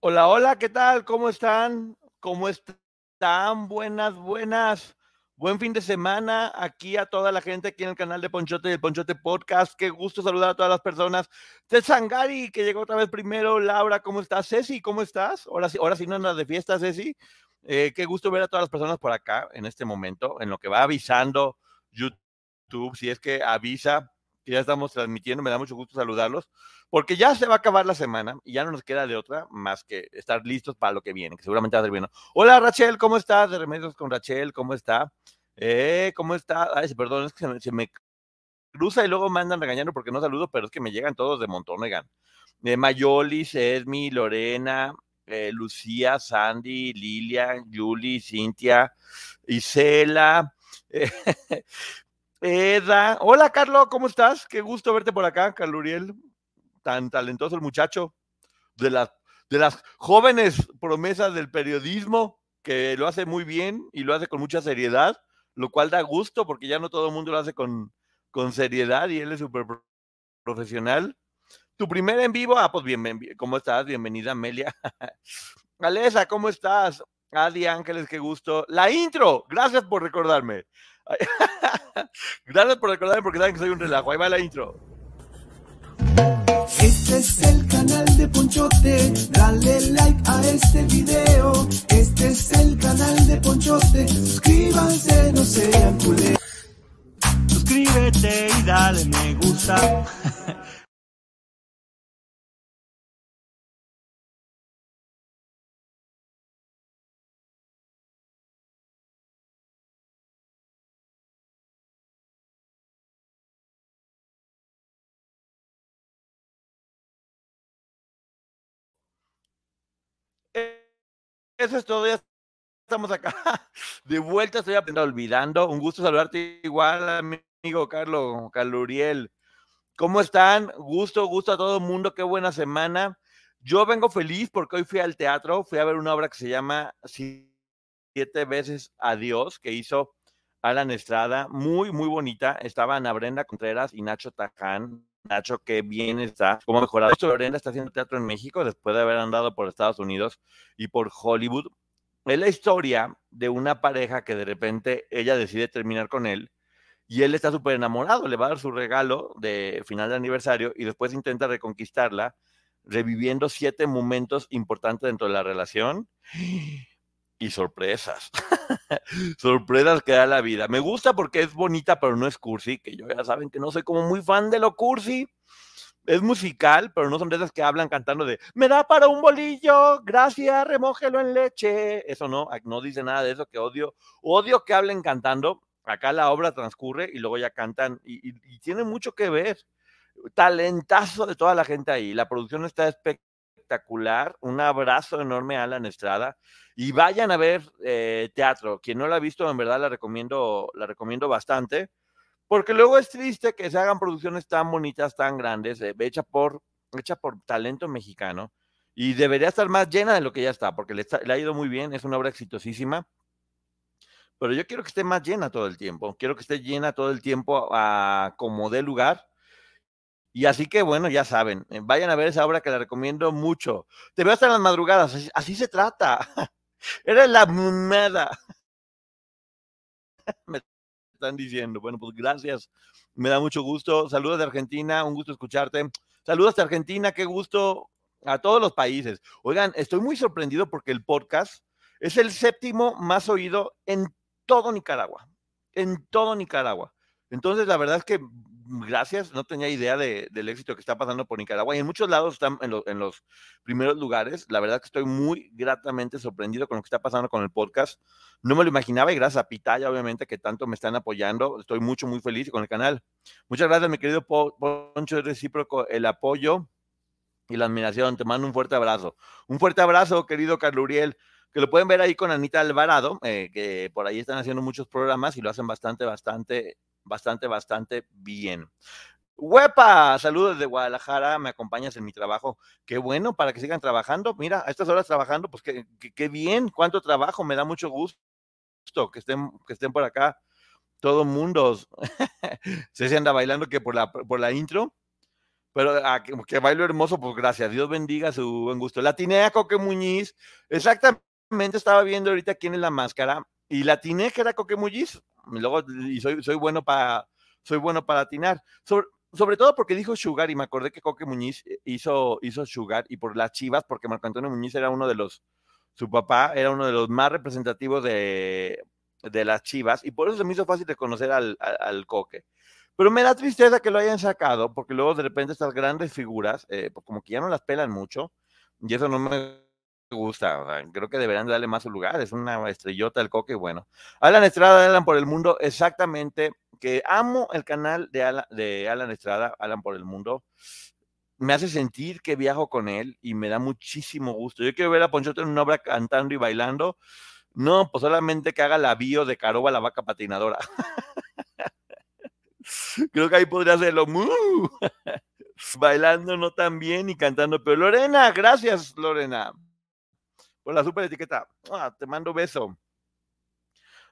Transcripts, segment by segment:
Hola, hola, ¿qué tal? ¿Cómo están? ¿Cómo están? Buenas, buenas. Buen fin de semana aquí a toda la gente aquí en el canal de Ponchote y el Ponchote Podcast. Qué gusto saludar a todas las personas. Sangari, que llegó otra vez primero. Laura, ¿cómo estás? Ceci, ¿cómo estás? Ahora sí, ahora sí no andas de fiesta, Ceci. Eh, qué gusto ver a todas las personas por acá en este momento, en lo que va avisando YouTube, si es que avisa ya estamos transmitiendo. Me da mucho gusto saludarlos porque ya se va a acabar la semana y ya no nos queda de otra más que estar listos para lo que viene, que seguramente va a ser bueno. Hola Rachel, ¿cómo estás? De Remedios con Rachel, ¿cómo está? Eh, ¿Cómo está? Ay, perdón, es que se me, cruza y luego me andan regañando porque no saludo, pero es que me llegan todos de montón, oigan. Eh, Mayolis, Esmi, Lorena, eh, Lucía, Sandy, Lilia, Julie, Cintia, Isela, Eda. Hola, Carlos, ¿cómo estás? Qué gusto verte por acá, Carlos Uriel tan talentoso el muchacho, de las, jóvenes promesas del periodismo, que lo hace muy bien y lo hace con mucha seriedad, lo cual da gusto porque ya no todo el mundo lo hace con, seriedad y él es súper profesional. Tu primer en vivo, ah, pues bien, ¿cómo estás? Bienvenida, Amelia. Alesa, ¿cómo estás? Adi Ángeles, qué gusto. La intro, gracias por recordarme. gracias por recordarme porque saben que soy un relajo. Ahí va la intro. Este es el canal de Ponchote, dale like a este video. Este es el canal de Ponchote, suscríbanse, no sean culés. Suscríbete y dale me gusta. Eso es todo, estamos acá. De vuelta, estoy olvidando. Un gusto saludarte igual, amigo Carlos, Carlos Uriel. ¿Cómo están? Gusto, gusto a todo el mundo, qué buena semana. Yo vengo feliz porque hoy fui al teatro, fui a ver una obra que se llama Siete veces Adiós, que hizo Alan Estrada, muy, muy bonita. Estaban Ana Brenda Contreras y Nacho Taján. Nacho, que bien está, como mejorado. Esto Brenda está haciendo teatro en México después de haber andado por Estados Unidos y por Hollywood. Es la historia de una pareja que de repente ella decide terminar con él y él está súper enamorado, le va a dar su regalo de final de aniversario y después intenta reconquistarla, reviviendo siete momentos importantes dentro de la relación y sorpresas. sorpresas que da la vida. Me gusta porque es bonita, pero no es cursi, que yo ya saben que no soy como muy fan de lo cursi. Es musical, pero no son de esas que hablan cantando de me da para un bolillo, gracias, remójelo en leche. Eso no, no dice nada de eso que odio. Odio que hablen cantando. Acá la obra transcurre y luego ya cantan y, y tiene mucho que ver. Talentazo de toda la gente ahí. La producción está espectacular. Un abrazo enorme a Alan Estrada y vayan a ver eh, teatro. Quien no la ha visto, en verdad la recomiendo, la recomiendo bastante, porque luego es triste que se hagan producciones tan bonitas, tan grandes, eh, hecha, por, hecha por talento mexicano, y debería estar más llena de lo que ya está, porque le, ha ido muy bien, es una obra exitosísima, pero yo quiero que esté más llena todo el tiempo, quiero que esté llena todo el tiempo a como dé lugar. Y así que bueno, ya saben, eh, vayan a ver esa obra que la recomiendo mucho. Te veo hasta las madrugadas, así se trata. Era la mumada. Me están diciendo. Bueno, pues gracias. Me da mucho gusto. Saludos de Argentina, un gusto escucharte. Saludos de Argentina, qué gusto a todos los países. Oigan, estoy muy sorprendido porque el podcast es el séptimo más oído en todo Nicaragua. En todo Nicaragua. Entonces, la verdad es que gracias, no tenía idea del éxito que está pasando por Nicaragua y en muchos lados están en, los primeros lugares. La verdad que estoy muy gratamente sorprendido con lo que está pasando con el podcast. No me lo imaginaba y gracias a Pitaya, obviamente, que tanto me están apoyando. Estoy mucho, muy feliz con el canal. Muchas gracias, mi querido Poncho, es recíproco el apoyo y la admiración. Te mando un fuerte abrazo. Un fuerte abrazo, querido Carlos Uriel que lo pueden ver ahí con Anita Alvarado, eh, que por ahí están haciendo muchos programas y lo hacen bastante, bastante bastante, bastante bien. Huepa, saludos desde Guadalajara, me acompañas en mi trabajo. Qué bueno para que sigan trabajando. Mira, a estas horas trabajando, pues qué, qué, bien, cuánto trabajo, me da mucho gusto que estén, que estén por acá. Todo mundo se anda bailando que por la, por la intro, pero ah, que, bailo hermoso, pues gracias. Dios bendiga su buen gusto. Latinea Coque Muñiz, exactamente estaba viendo ahorita quién es la máscara y latiné que era Coque Muñiz luego y soy, soy bueno para soy bueno para atinar. Sobre, sobre todo porque dijo Sugar y me acordé que Coque Muñiz eh, hizo, hizo Sugar y por las Chivas, porque Marco Antonio Muñiz era uno de los, su papá era uno de los más representativos de, de las Chivas y por eso se me hizo fácil reconocer al, al, Coque. Pero me da tristeza que lo hayan sacado, porque luego de repente estas grandes figuras, eh, pues como que ya no las pelan mucho, y eso no me gusta. creo que deberían darle más su lugar. Es una estrellota el coque. Bueno, Alan Estrada, Alan por el mundo, exactamente. Que amo el canal de Alan, Estrada, Alan por el mundo. Me hace sentir que viajo con él y me da muchísimo gusto. Yo quiero ver a Ponchote en una obra cantando y bailando. No, pues solamente que haga la bio de Caroba, la vaca patinadora. Creo que ahí podría hacerlo. Bailando no tan bien y cantando. Pero Lorena, gracias, Lorena por la super etiqueta. Ah, te mando beso.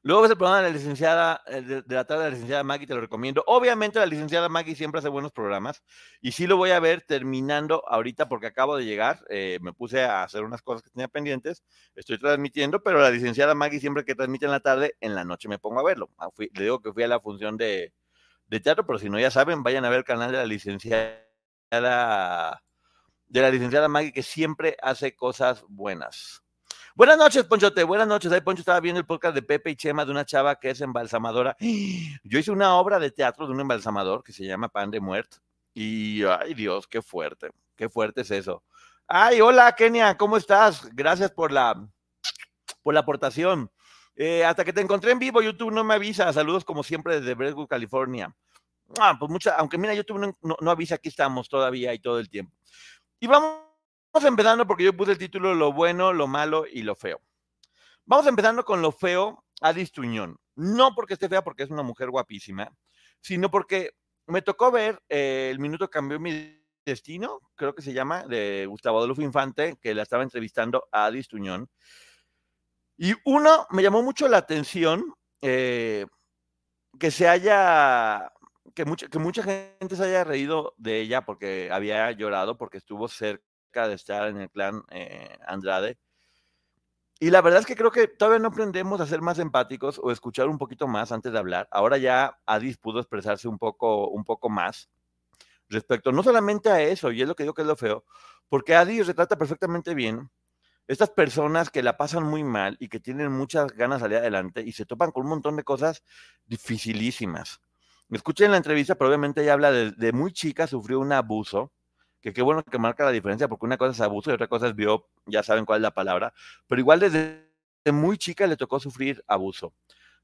Luego ves el programa de la licenciada, eh, de, la tarde de la licenciada Maggie, te lo recomiendo. Obviamente la licenciada Maggie siempre hace buenos programas y sí lo voy a ver terminando ahorita porque acabo de llegar. Eh, me puse a hacer unas cosas que tenía pendientes. Estoy transmitiendo, pero la licenciada Maggie siempre que transmite en la tarde, en la noche me pongo a verlo. Ah, le digo que fui a la función de, de teatro, pero si no ya saben, vayan a ver el canal de la licenciada de la licenciada Maggie que siempre hace cosas buenas. Buenas noches, Ponchote. Buenas noches. Ahí Poncho estaba viendo el podcast de Pepe y Chema de una chava que es embalsamadora. Yo hice una obra de teatro de un embalsamador que se llama Pan de Muerte. Y, ay Dios, qué fuerte. Qué fuerte es eso. Ay, hola, Kenia, ¿cómo estás? Gracias por la, por la aportación. Eh, hasta que te encontré en vivo, YouTube no me avisa. Saludos como siempre desde Brentwood, California. Ah, pues mucha, aunque mira, YouTube no, no avisa, aquí estamos todavía y todo el tiempo. Y vamos Vamos empezando porque yo puse el título Lo bueno, lo malo y lo feo. Vamos empezando con lo feo, Adis Tuñón. No porque esté fea, porque es una mujer guapísima, sino porque me tocó ver eh, El Minuto Cambió Mi Destino, creo que se llama, de Gustavo Adolfo Infante, que la estaba entrevistando a Adis Tuñón. Y uno, me llamó mucho la atención eh, que se haya que mucha, que mucha gente se haya reído de ella porque había llorado, porque estuvo cerca de estar en el clan eh, Andrade. Y la verdad es que creo que todavía no aprendemos a ser más empáticos o escuchar un poquito más antes de hablar. Ahora ya Adis pudo expresarse un poco, un poco más respecto no solamente a eso, y es lo que digo que es lo feo, porque Adis retrata perfectamente bien estas personas que la pasan muy mal y que tienen muchas ganas de salir adelante y se topan con un montón de cosas dificilísimas. Escuchen la entrevista, pero obviamente ella habla de muy chica, sufrió un abuso que qué bueno que marca la diferencia, porque una cosa es abuso y otra cosa es bio, ya saben cuál es la palabra, pero igual desde muy chica le tocó sufrir abuso.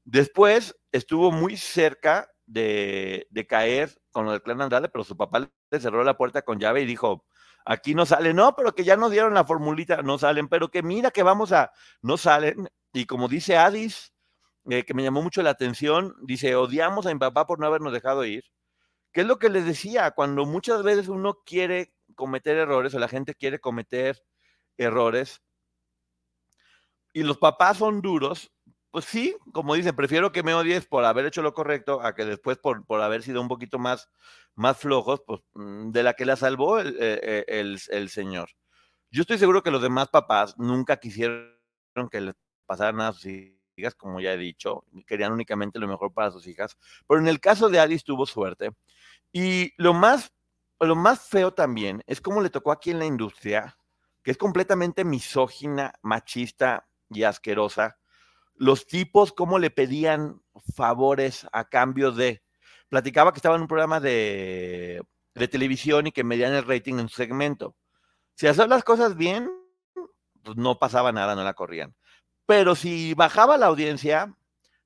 Después estuvo muy cerca de, caer con lo del clan Andrade, pero su papá le cerró la puerta con llave y dijo, aquí no sale, no, pero que ya nos dieron la formulita, no salen, pero que mira que vamos a, no salen. Y como dice Adis, eh, que me llamó mucho la atención, dice, odiamos a mi papá por no habernos dejado ir. ¿Qué es lo que les decía? Cuando muchas veces uno quiere cometer errores o la gente quiere cometer errores y los papás son duros, pues sí, como dicen, prefiero que me odies por haber hecho lo correcto a que después por, por haber sido un poquito más, más flojos, pues mm, de la que la salvó el, eh, el, el Señor. Yo estoy seguro que los demás papás nunca quisieron que les pasaran a sus hijas, como ya he dicho, querían únicamente lo mejor para sus hijas. Pero en el caso de Alice tuvo suerte. Y lo más, lo más feo también es cómo le tocó aquí en la industria, que es completamente misógina, machista y asquerosa. Los tipos, cómo le pedían favores a cambio de. Platicaba que estaba en un programa de, de televisión y que medían el rating en su segmento. Si hacían las cosas bien, pues no pasaba nada, no la corrían. Pero si bajaba la audiencia,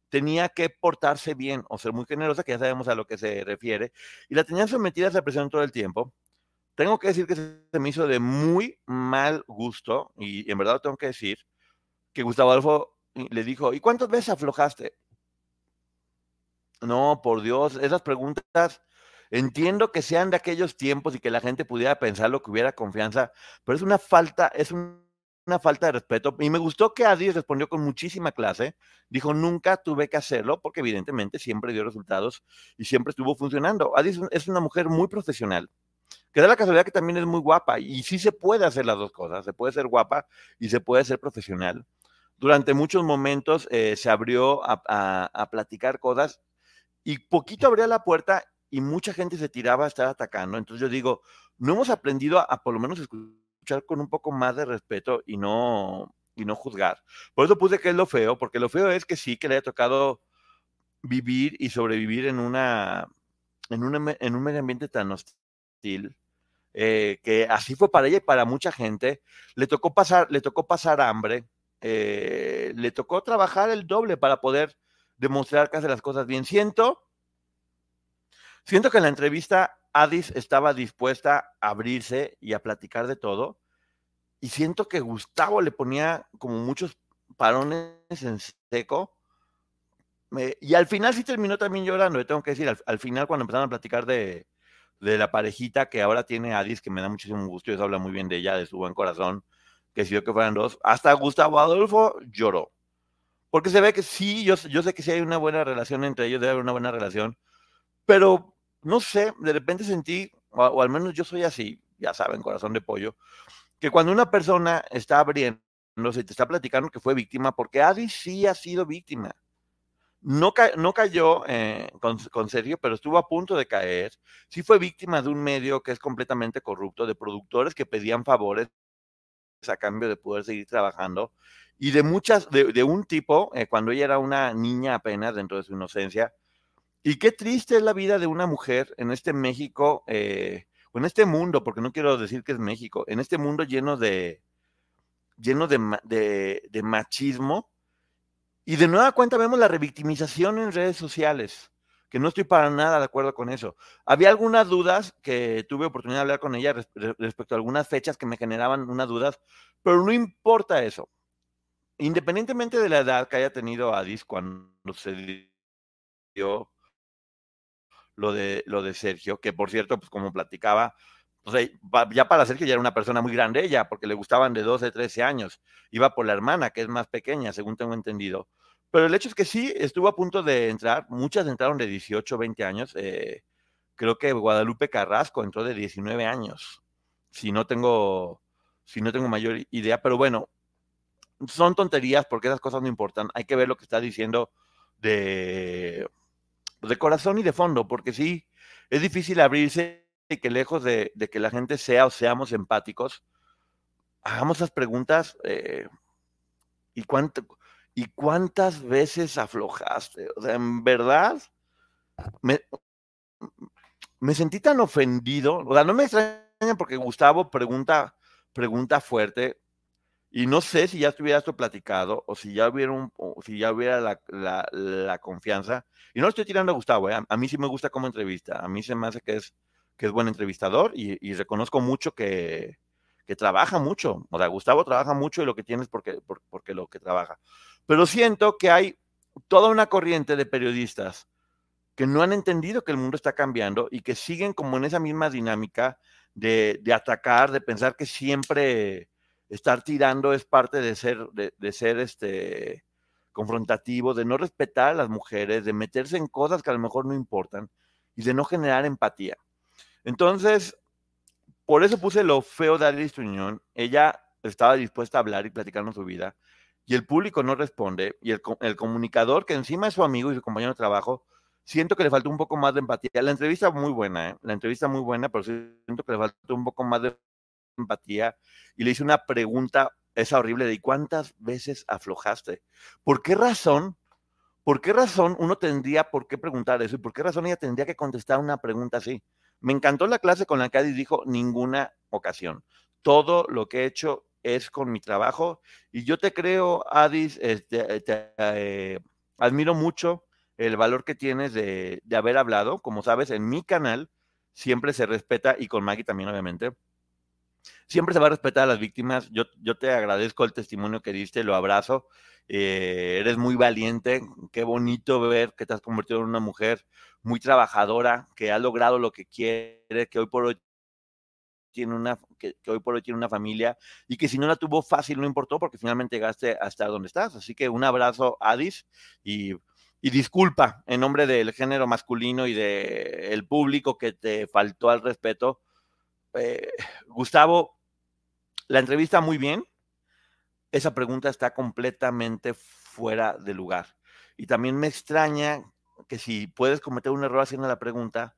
tenía que portarse bien o ser muy generosa, que ya sabemos a lo que se refiere, y la tenían sometida a esa presión todo el tiempo. Tengo que decir que se me hizo de muy mal gusto, y en verdad tengo que decir, que Gustavo Adolfo le dijo, ¿y cuántas veces aflojaste? No, por Dios, esas preguntas, entiendo que sean de aquellos tiempos y que la gente pudiera pensar lo que hubiera confianza, pero es una falta, es un una falta de respeto. Y me gustó que Adi respondió con muchísima clase. Dijo, nunca tuve que hacerlo, porque evidentemente siempre dio resultados y siempre estuvo funcionando. Adi es una mujer muy profesional, que da la casualidad que también es muy guapa. Y sí se puede hacer las dos cosas. Se puede ser guapa y se puede ser profesional. Durante muchos momentos eh, se abrió a, a platicar cosas y poquito abría la puerta y mucha gente se tiraba a estar atacando. Entonces yo digo, no hemos aprendido a, a por lo menos escuchar con un poco más de respeto y no, y no juzgar. Por eso puse que es lo feo, porque lo feo es que sí, que le haya tocado vivir y sobrevivir en una, en, en un medio ambiente tan hostil, eh, que así fue para ella y para mucha gente. Le tocó pasar, le tocó pasar hambre, eh, le tocó trabajar el doble para poder demostrar que hace las cosas bien. Siento, siento que en la entrevista Addis estaba dispuesta a abrirse y a platicar de todo. Y siento que Gustavo le ponía como muchos parones en seco. y al final sí terminó también llorando, tengo que decir, al, final cuando empezaron a platicar de, la parejita que ahora tiene Addis, que me da muchísimo gusto, y eso habla muy bien de ella, de su buen corazón, que si yo que fueran dos, hasta Gustavo Adolfo lloró. Porque se ve que sí, yo, yo sé que sí hay una buena relación entre ellos, debe haber una buena relación, pero no sé, de repente sentí, o, al menos yo soy así, ya saben, corazón de pollo, que cuando una persona está abriendo, se te está platicando que fue víctima, porque Adi sí ha sido víctima. No, no cayó eh, con, con, Sergio, pero estuvo a punto de caer. Sí fue víctima de un medio que es completamente corrupto, de productores que pedían favores a cambio de poder seguir trabajando y de muchas, de, un tipo, eh, cuando ella era una niña apenas dentro de su inocencia, y qué triste es la vida de una mujer en este México, eh, en este mundo, porque no quiero decir que es México, en este mundo lleno de, lleno de, de, machismo. Y de nueva cuenta vemos la revictimización en redes sociales, que no estoy para nada de acuerdo con eso. Había algunas dudas que tuve oportunidad de hablar con ella respecto a algunas fechas que me generaban unas dudas, pero no importa eso. Independientemente de la edad que haya tenido Adis cuando se dio lo de, lo de Sergio, que por cierto, pues como platicaba, ya para Sergio ya era una persona muy grande ella, porque le gustaban de 12, 13 años. Iba por la hermana, que es más pequeña, según tengo entendido. Pero el hecho es que sí, estuvo a punto de entrar, muchas entraron de 18, 20 años. Eh, creo que Guadalupe Carrasco entró de 19 años, si no tengo, si no tengo mayor idea, pero bueno, son tonterías porque esas cosas no importan. Hay que ver lo que está diciendo de de corazón y de fondo, porque sí, es difícil abrirse y que lejos de, que la gente sea o seamos empáticos, hagamos las preguntas eh, ¿y, cuánto, ¿y cuántas veces aflojaste? O sea, en verdad, me, me sentí tan ofendido, o sea, no me extraña porque Gustavo pregunta, pregunta fuerte, y no sé si ya estuviera esto platicado o si ya hubiera, si ya hubiera la, confianza. Y no estoy tirando a Gustavo, ¿eh? a mí sí me gusta como entrevista. A mí se me hace que es, que es buen entrevistador y, reconozco mucho que, que, trabaja mucho. O sea, Gustavo trabaja mucho y lo que tiene es porque, porque lo que trabaja. Pero siento que hay toda una corriente de periodistas que no han entendido que el mundo está cambiando y que siguen como en esa misma dinámica de, de atacar, de pensar que siempre estar tirando es parte de ser, de, ser este confrontativo, de no respetar a las mujeres, de meterse en cosas que a lo mejor no importan y de no generar empatía. Entonces, por eso puse lo feo de Alice Tuñón. Ella estaba dispuesta a hablar y platicarnos su vida. y el público no responde, y el, el comunicador, que encima es su amigo y su compañero de trabajo, siento que le faltó un poco más de empatía. La entrevista muy buena, ¿eh? la entrevista muy buena, pero siento que le faltó un poco más de empatía y le hice una pregunta, esa horrible, de ¿cuántas veces aflojaste? ¿Por qué razón? ¿Por qué razón uno tendría por qué preguntar eso? ¿Y por qué razón ella tendría que contestar una pregunta así? Me encantó la clase con la que Adis dijo ninguna ocasión. Todo lo que he hecho es con mi trabajo y yo te creo, Adis, este, te, eh, admiro mucho el valor que tienes de, de, haber hablado. Como sabes, en mi canal siempre se respeta, y con Maggie también, obviamente, siempre se va a respetar a las víctimas. Yo, yo te agradezco el testimonio que diste, lo abrazo. Eh, eres muy valiente, qué bonito ver que te has convertido en una mujer muy trabajadora, que ha logrado lo que quiere, que hoy por hoy tiene una, que, hoy por hoy tiene una familia y que si no la tuvo fácil no importó porque finalmente llegaste hasta donde estás. Así que un abrazo, Adis, y y disculpa en nombre del género masculino y del el público que te faltó al respeto. Eh, Gustavo, la entrevista muy bien. Esa pregunta está completamente fuera de lugar. Y también me extraña que si puedes cometer un error haciendo la pregunta,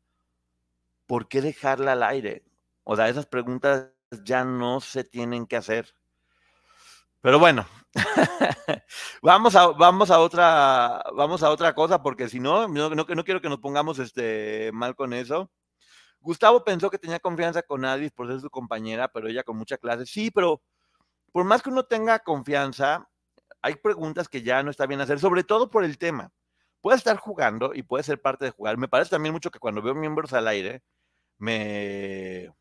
¿por qué dejarla al aire? O sea, esas preguntas ya no se tienen que hacer. Pero bueno, vamos, a, vamos, a otra, vamos a otra cosa, porque si no, no, no, no quiero que nos pongamos este, mal con eso. Gustavo pensó que tenía confianza con Adis por ser su compañera, pero ella con mucha clase. Sí, pero por más que uno tenga confianza, hay preguntas que ya no está bien hacer, sobre todo por el tema. Puede estar jugando y puede ser parte de jugar. Me parece también mucho que cuando veo miembros al aire, me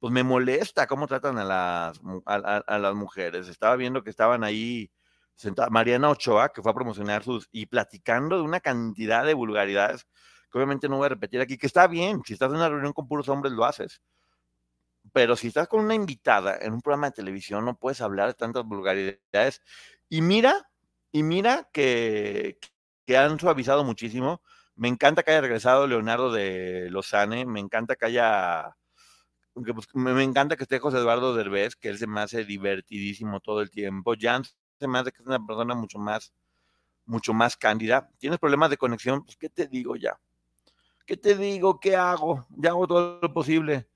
pues me molesta cómo tratan a las, a, las mujeres. Estaba viendo que estaban ahí sentada Mariana Ochoa, que fue a promocionar sus, y platicando de una cantidad de vulgaridades que obviamente no voy a repetir aquí, que está bien, si estás en una reunión con puros hombres lo haces. Pero si estás con una invitada en un programa de televisión, no puedes hablar de tantas vulgaridades. Y mira, y mira que, que han suavizado muchísimo. Me encanta que haya regresado Leonardo de Lozane, me encanta que haya pues, me, me, encanta que esté José Eduardo Derbez, que él se me hace divertidísimo todo el tiempo. Jan se me hace que es una persona mucho más, mucho más cándida. ¿Tienes problemas de conexión? Pues, ¿qué te digo ya? ¿Qué te digo? ¿Qué hago? Ya hago todo lo posible.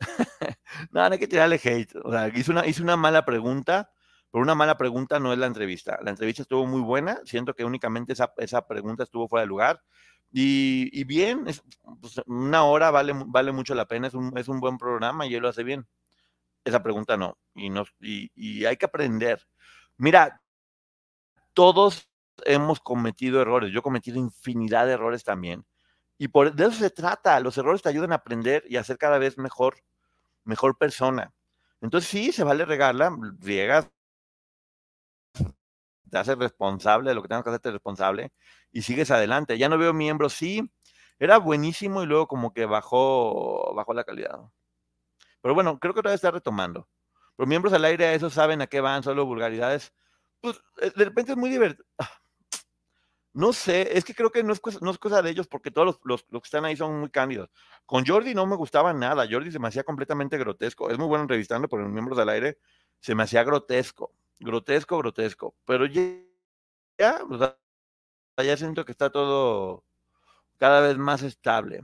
no, no hay que tirarle hate. O sea, hice una, hice una mala pregunta, pero una mala pregunta no es la entrevista. La entrevista estuvo muy buena. Siento que únicamente esa, esa pregunta estuvo fuera de lugar. Y, y bien, es, pues, una hora vale, vale mucho la pena, es un, es un buen programa y él lo hace bien. Esa pregunta no. Y, no y, y hay que aprender. Mira, todos hemos cometido errores. Yo he cometido infinidad de errores también. Y por de eso se trata. Los errores te ayudan a aprender y a ser cada vez mejor, mejor persona. Entonces sí, se vale regarla, riegas, te haces responsable de lo que tengas que hacerte responsable y sigues adelante. Ya no veo miembros, sí, era buenísimo y luego como que bajó, bajó la calidad. Pero bueno, creo que todavía está retomando. Pero miembros al aire, esos saben a qué van, solo vulgaridades. Pues de repente es muy divertido. No sé, es que creo que no es, cosa, no de ellos porque todos los, que están ahí son muy cándidos. Con Jordi no me gustaba nada, Jordi se me hacía completamente grotesco. Es muy bueno entrevistando, pero en miembros al aire se me hacía grotesco, grotesco, grotesco. Pero ya, ya, ya siento que está todo cada vez más estable.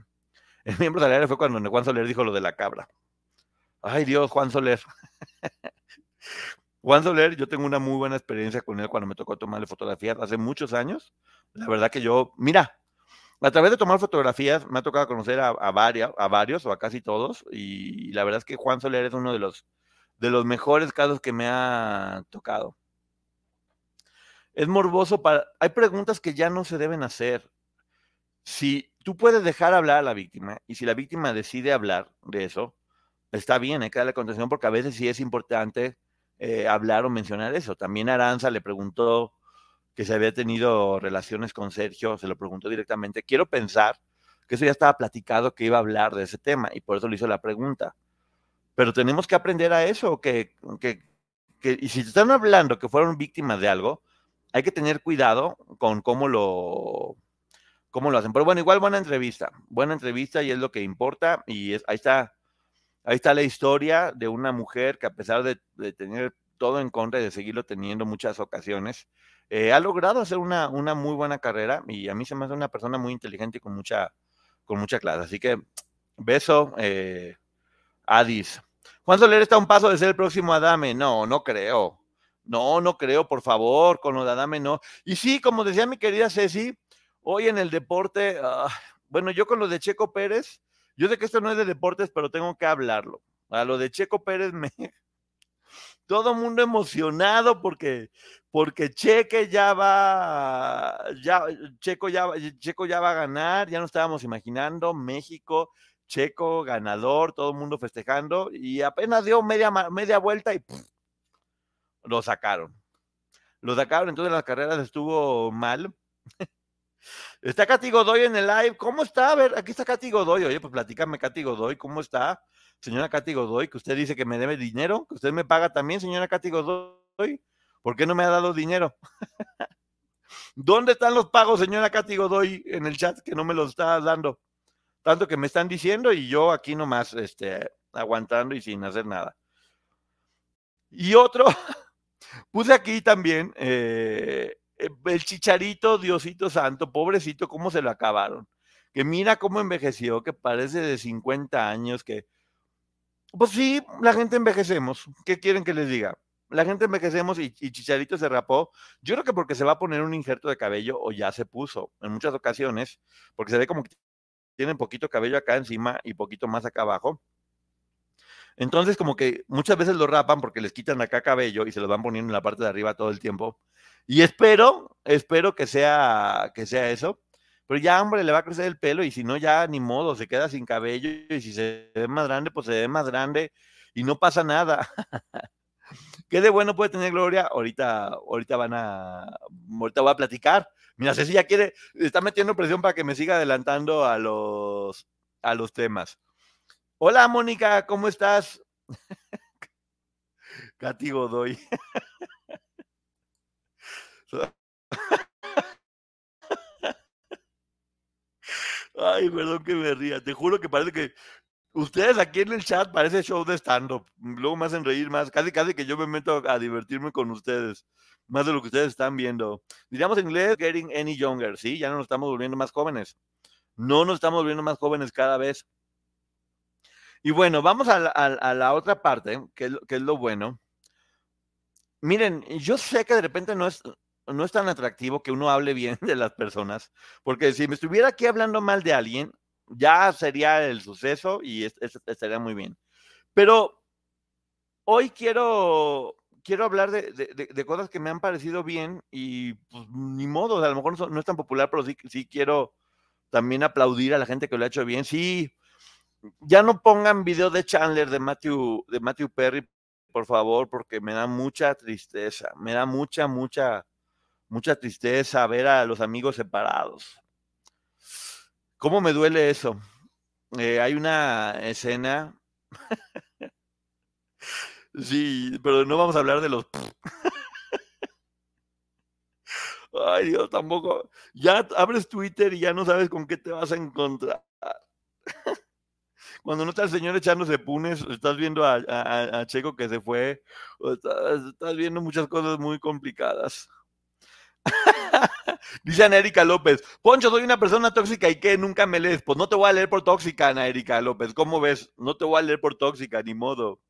En miembros al aire fue cuando Juan Soler dijo lo de la cabra. Ay Dios, Juan Soler. Juan Soler, yo tengo una muy buena experiencia con él cuando me tocó tomarle fotografías hace muchos años. La verdad que yo, mira, a través de tomar fotografías me ha tocado conocer a, varios, a varios o a casi todos y la verdad es que Juan Soler es uno de los, de los mejores casos que me ha tocado. Es morboso para... Hay preguntas que ya no se deben hacer. Si tú puedes dejar hablar a la víctima y si la víctima decide hablar de eso, está bien, hay que darle contención porque a veces sí es importante eh, hablar o mencionar eso. También Aranza le preguntó que se había tenido relaciones con Sergio, se lo preguntó directamente. Quiero pensar que eso ya estaba platicado que iba a hablar de ese tema y por eso le hizo la pregunta. Pero tenemos que aprender a eso, que, que, que y si están hablando que fueron víctimas de algo, hay que tener cuidado con cómo lo, cómo lo hacen. Pero bueno, igual buena entrevista, buena entrevista y es lo que importa. Y es, ahí está, ahí está la historia de una mujer que a pesar de, tener todo en contra de seguirlo teniendo muchas ocasiones. Eh, ha logrado hacer una, una muy buena carrera y a mí se me hace una persona muy inteligente y con mucha, con mucha clase. Así que beso, eh, Adis. Juan Soler está a un paso de ser el próximo Adame. No, no creo. No, no creo, por favor, con lo de Adame no. Y sí, como decía mi querida Ceci, hoy en el deporte, ah, bueno, yo con lo de Checo Pérez, yo sé que esto no es de deportes, pero tengo que hablarlo. A lo de Checo Pérez me, todo mundo emocionado porque, porque Cheque ya va, ya, Checo ya, Checo ya va a ganar, ya no estábamos imaginando, México, Checo ganador, todo el mundo festejando, y apenas dio media, media vuelta y lo sacaron. Lo sacaron, entonces las carreras estuvo mal. Está Katy Godoy en el live. ¿Cómo está? A ver, aquí está Katy Godoy. Oye, pues platícame, Katy Godoy, ¿cómo está? señora Katy Godoy, que usted dice que me debe dinero, que usted me paga también, señora Katy Godoy. ¿Por qué no me ha dado dinero? ¿Dónde están los pagos, señora Katy Godoy, en el chat que no me los está dando? Tanto que me están diciendo y yo aquí nomás este, aguantando y sin hacer nada. Y otro, puse aquí también eh, el chicharito, Diosito Santo, pobrecito, cómo se lo acabaron. Que mira cómo envejeció, que parece de 50 años, que pues sí, la gente envejecemos. ¿Qué quieren que les diga? La gente envejecemos y, Chicharito se rapó. Yo creo que porque se va a poner un injerto de cabello o ya se puso en muchas ocasiones, porque se ve como que tiene poquito cabello acá encima y poquito más acá abajo. Entonces, como que muchas veces lo rapan porque les quitan acá cabello y se lo van poniendo en la parte de arriba todo el tiempo. Y espero, espero que sea, que sea eso. Pero ya, hombre, le va a crecer el pelo y si no, ya ni modo, se queda sin cabello y si se ve más grande, pues se ve más grande y no pasa nada. ¿Qué de bueno puede tener Gloria? Ahorita, ahorita van a, ahorita voy a platicar. Mira, Ceci ya quiere, está metiendo presión para que me siga adelantando a los, a los temas. Hola, Mónica, ¿cómo estás? Katy Godoy. Ay, perdón que me ría. Te juro que parece que ustedes aquí en el chat parece show de stand-up. Luego me hacen reír más. Casi, casi que yo me meto a divertirme con ustedes. Más de lo que ustedes están viendo. Diríamos en inglés, getting any younger. Sí, ya no nos estamos volviendo más jóvenes. No nos estamos volviendo más jóvenes cada vez. Y bueno, vamos a la, otra parte, que es lo bueno. Miren, yo sé que de repente no es, no es tan atractivo que uno hable bien de las personas, porque si me estuviera aquí hablando mal de alguien, ya sería el suceso y estaría muy bien. Pero hoy quiero, quiero hablar de, cosas que me han parecido bien y pues ni modo, a lo mejor no, es tan popular, pero sí, sí quiero también aplaudir a la gente que lo ha hecho bien. Sí, ya no pongan video de Chandler, de Matthew, de Matthew Perry, por favor, porque me da mucha tristeza, me da mucha, mucha mucha tristeza ver a los amigos separados. ¿Cómo me duele eso? Eh, hay una escena. sí, pero no vamos a hablar de los. Ay, Dios, tampoco. Ya abres Twitter y ya no sabes con qué te vas a encontrar. Cuando no está el señor echándose punes, estás viendo a, Checo que se fue, estás viendo muchas cosas muy complicadas. Dice Ana Erika López, Poncho, soy una persona tóxica y que nunca me lees. Pues no te voy a leer por tóxica, Ana Erika López. ¿Cómo ves? No te voy a leer por tóxica, ni modo.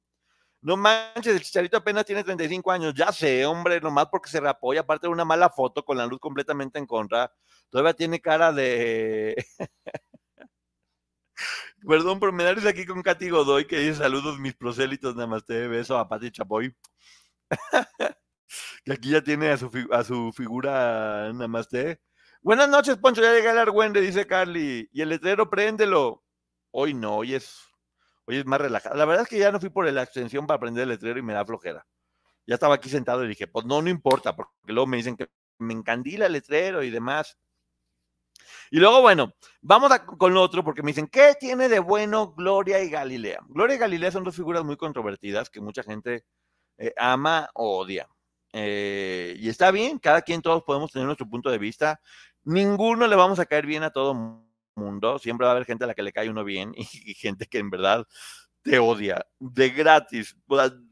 No manches, el chicharito apenas tiene 35 años. Ya sé, hombre, nomás porque se rapó y aparte de una mala foto con la luz completamente en contra. Todavía tiene cara de. Perdón por me darles aquí con Katy Godoy que dice saludos mis prosélitos, namaste, beso a Pati Chapoy. que aquí ya tiene a su, a su figura Namaste. Buenas noches, Poncho, ya llega el argüende, dice Carly. Y el letrero, préndelo. Hoy no, hoy es, hoy es más relajado. La verdad es que ya no fui por la extensión para prender el letrero y me da flojera. Ya estaba aquí sentado y dije, pues no, no importa, porque luego me dicen que me encandila el letrero y demás. Y luego, bueno, vamos con lo otro, porque me dicen, ¿qué tiene de bueno Gloria y Galilea? Gloria y Galilea son dos figuras muy controvertidas que mucha gente eh, ama o odia. Eh, y está bien, cada quien, todos podemos tener nuestro punto de vista. Ninguno le vamos a caer bien a todo mundo. Siempre va a haber gente a la que le cae uno bien y, gente que en verdad te odia, de gratis,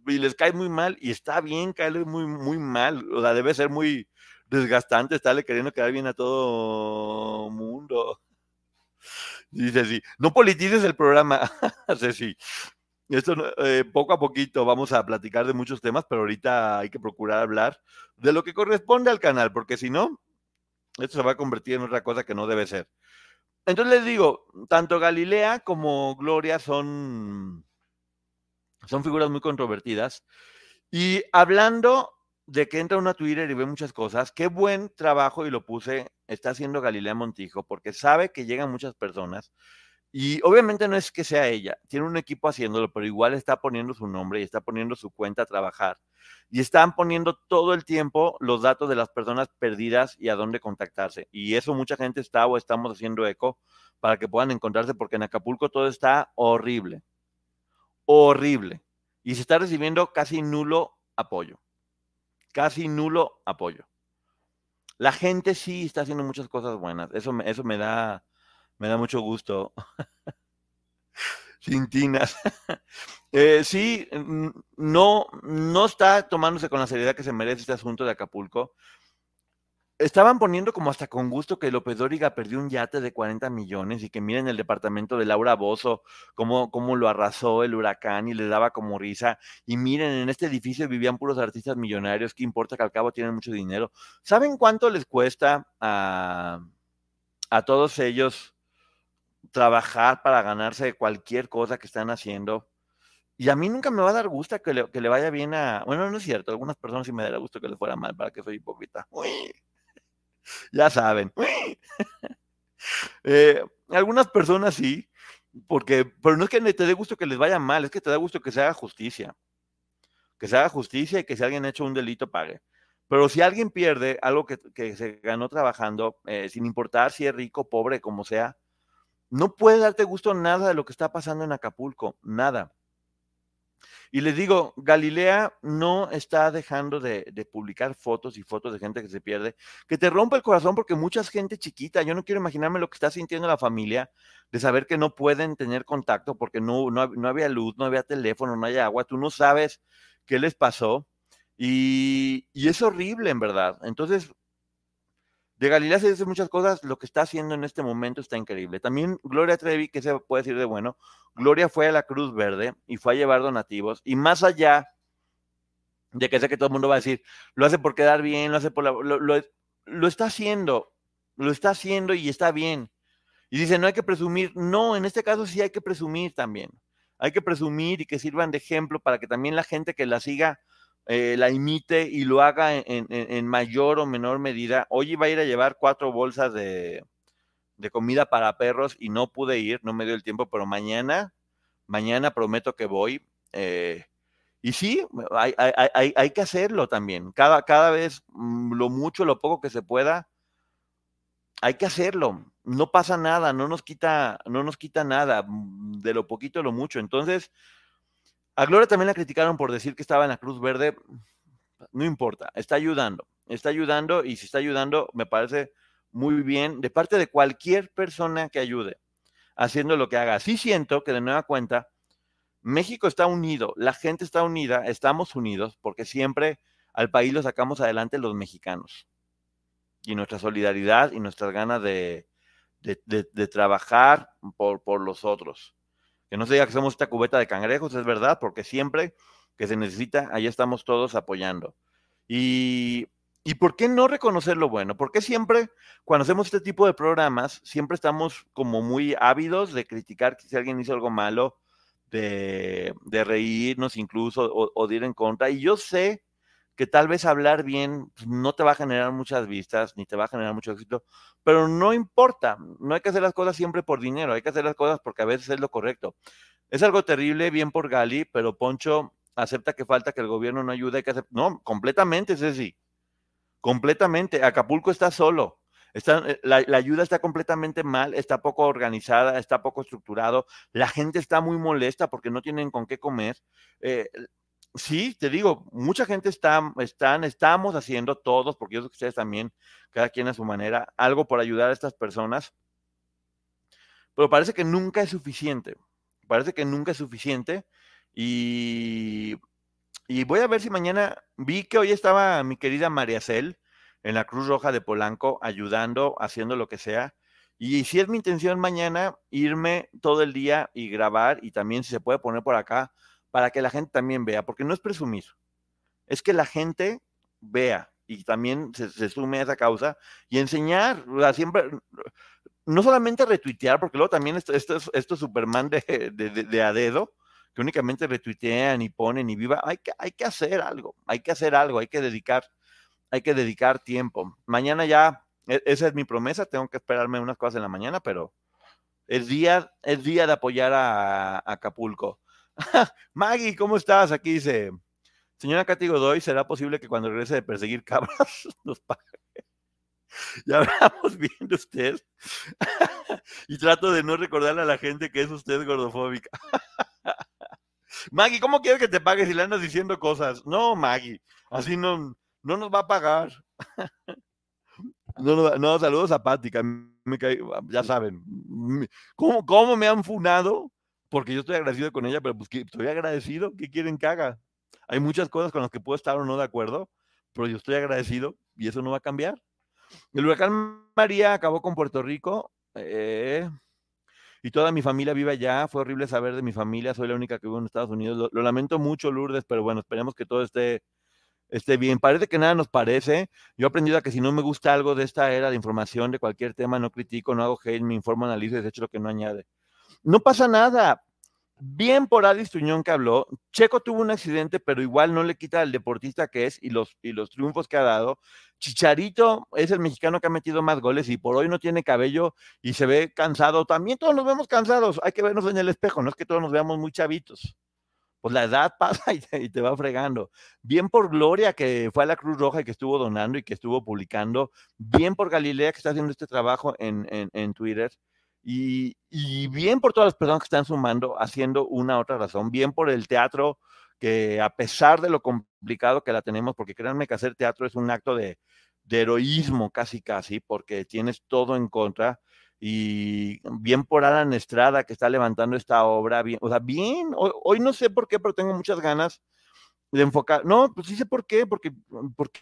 y les cae muy mal, y está bien caerle muy, muy mal, o sea, debe ser muy desgastante estarle queriendo quedar bien a todo mundo. Dice sí, no politices el programa, sí. Esto eh, poco a poquito vamos a platicar de muchos temas, pero ahorita hay que procurar hablar de lo que corresponde al canal, porque si no, esto se va a convertir en otra cosa que no debe ser. Entonces les digo, tanto Galilea como Gloria son, son figuras muy controvertidas. Y hablando de que entra uno a Twitter y ve muchas cosas, qué buen trabajo, y lo puse, está haciendo Galilea Montijo, porque sabe que llegan muchas personas y obviamente no es que sea ella, tiene un equipo haciéndolo, pero igual está poniendo su nombre y está poniendo su cuenta a trabajar. Y están poniendo todo el tiempo los datos de las personas perdidas y a dónde contactarse. Y eso mucha gente está o estamos haciendo eco para que puedan encontrarse, porque en Acapulco todo está horrible. Horrible. Y se está recibiendo casi nulo apoyo. Casi nulo apoyo. La gente sí está haciendo muchas cosas buenas. Eso, eso me da me da mucho gusto. Cintinas. eh, sí, no, no está tomándose con la seriedad que se merece este asunto de Acapulco. Estaban poniendo como hasta con gusto que López Dóriga perdió un yate de 40 millones y que miren el departamento de Laura Bozo, cómo, cómo lo arrasó el huracán y le daba como risa. Y miren, en este edificio vivían puros artistas millonarios, ¿qué importa que al cabo tienen mucho dinero? ¿Saben cuánto les cuesta a, a todos ellos trabajar para ganarse cualquier cosa que están haciendo. Y a mí nunca me va a dar gusto que le, que le vaya bien a... Bueno, no es cierto, algunas personas sí me daría gusto que le fuera mal, para que soy hipócrita. Ya saben. Eh, algunas personas sí, porque, pero no es que te dé gusto que les vaya mal, es que te da gusto que se haga justicia. Que se haga justicia y que si alguien ha hecho un delito pague. Pero si alguien pierde algo que, se ganó trabajando, eh, sin importar si es rico, pobre, como sea, no puede darte gusto nada de lo que está pasando en Acapulco, nada. Y les digo, Galilea no está dejando de, publicar fotos y fotos de gente que se pierde, que te rompe el corazón porque mucha gente chiquita, yo no quiero imaginarme lo que está sintiendo la familia de saber que no pueden tener contacto porque no, no, había luz, no había teléfono, no hay agua, tú no sabes qué les pasó y, y es horrible en verdad. Entonces, de Galilea se dice muchas cosas, lo que está haciendo en este momento está increíble. También Gloria Trevi, ¿qué se puede decir de bueno? Gloria fue a la Cruz Verde y fue a llevar donativos y más allá de que sé que todo el mundo va a decir, lo hace por quedar bien, lo hace por la... Lo, lo está haciendo, lo está haciendo y está bien. Y dice, no hay que presumir. No, en este caso sí hay que presumir también. Hay que presumir y que sirvan de ejemplo para que también la gente que la siga eh, la imite y lo haga en, mayor o menor medida. Hoy iba a ir a llevar cuatro bolsas de, comida para perros y no pude ir, no me dio el tiempo, pero mañana, mañana prometo que voy. Eh, y sí, hay, hay, que hacerlo también. Cada, cada vez, mm, lo mucho, lo poco que se pueda, hay que hacerlo. No pasa nada, no nos quita, no nos quita nada, mm, de lo poquito lo mucho. Entonces, a Gloria también la criticaron por decir que estaba en la Cruz Verde. No importa, está ayudando, está ayudando y si está ayudando me parece muy bien de parte de cualquier persona que ayude haciendo lo que haga. Sí siento que de nueva cuenta México está unido, la gente está unida, estamos unidos porque siempre al país lo sacamos adelante los mexicanos. Y nuestra solidaridad y nuestras ganas de, de, trabajar por, por los otros. Que no se que somos esta cubeta de cangrejos, es verdad, porque siempre que se necesita, ahí estamos todos apoyando. Y, ¿Y por qué no reconocer lo bueno? Porque siempre, cuando hacemos este tipo de programas, siempre estamos como muy ávidos de criticar si alguien hizo algo malo, de, reírnos incluso o, o, de ir en contra. Y yo sé que tal vez hablar bien pues, no te va a generar muchas vistas, ni te va a generar mucho éxito, pero no importa, no hay que hacer las cosas siempre por dinero, hay que hacer las cosas porque a veces es lo correcto. Es algo terrible, bien por Gali, pero Poncho acepta que falta que el gobierno no ayude, que no, completamente, sí, completamente. Acapulco está solo. Está, eh, la, ayuda está completamente mal, está poco organizada, está poco estructurado, la gente está muy molesta porque no tienen con qué comer. Eh, sí, te digo, mucha gente está, están, estamos haciendo todos, porque yo sé que ustedes también, cada quien a su manera, algo por ayudar a estas personas, pero parece que nunca es suficiente. Parece que nunca es suficiente. Y, y voy a ver si mañana vi que hoy estaba mi querida María Cel en la Cruz Roja de Polanco ayudando, haciendo lo que sea. Y si es mi intención mañana irme todo el día y grabar y también si se puede poner por acá para que la gente también vea, porque no es presumir, es que la gente vea y también se, sume a esa causa y enseñar, siempre, no solamente retuitear, porque luego también estos, estos Superman de, de, a dedo, que únicamente retuitean y ponen y viva, hay que, hay que hacer algo, hay que hacer algo, hay que dedicar, hay que dedicar tiempo. Mañana ya, e, esa es mi promesa, tengo que esperarme unas cosas en la mañana, pero es día, es día de apoyar a Acapulco. Maggie, ¿cómo estás? Aquí dice, señora Katy Godoy, ¿será posible que cuando regrese de perseguir cabras nos pague? Ya hablamos bien de usted. y trato de no recordarle a la gente que es usted gordofóbica. Maggie, ¿cómo quieres que te pague si le andas diciendo cosas? No, Maggie, así no, no nos va a pagar. No, saludos a Patti, ya saben. ¿Cómo, ¿Cómo me han funado? Porque yo estoy agradecido con ella, pero pues estoy agradecido. ¿Qué quieren que haga? Hay muchas cosas con las que puedo estar o no de acuerdo, pero yo estoy agradecido y eso no va a cambiar. El huracán María acabó con Puerto Rico. Eh, y toda mi familia vive allá. Fue horrible saber de mi familia. Soy la única que vive en Estados Unidos. Lo, lamento mucho, Lourdes, pero bueno, esperemos que todo esté, esté bien. Parece que nada nos parece. Yo he aprendido a que si no me gusta algo de esta era de información, de cualquier tema, no critico, no hago hate, me informo, analizo y desecho lo que no añade. No pasa nada. Bien por Alice Tuñón que habló. Checo tuvo un accidente, pero igual no le quita al deportista que es y los, y los triunfos que ha dado. Chicharito es el mexicano que ha metido más goles y por hoy no tiene cabello y se ve cansado. También todos nos vemos cansados. Hay que vernos en el espejo, no es que todos nos veamos muy chavitos. Pues la edad pasa y te, va fregando. Bien por Gloria, que fue a la Cruz Roja y que estuvo donando y que estuvo publicando. Bien por Galilea, que está haciendo este trabajo en, en Twitter y, bien por todas las personas que están sumando, haciendo una otra razón, bien por el teatro, que a pesar de lo complicado que la tenemos, porque créanme que hacer teatro es un acto de, heroísmo casi casi, porque tienes todo en contra, y bien por Alan Estrada que está levantando esta obra, bien, o sea, bien, hoy, hoy, no sé por qué, pero tengo muchas ganas de enfocar, no, pues sí sé por qué, porque, porque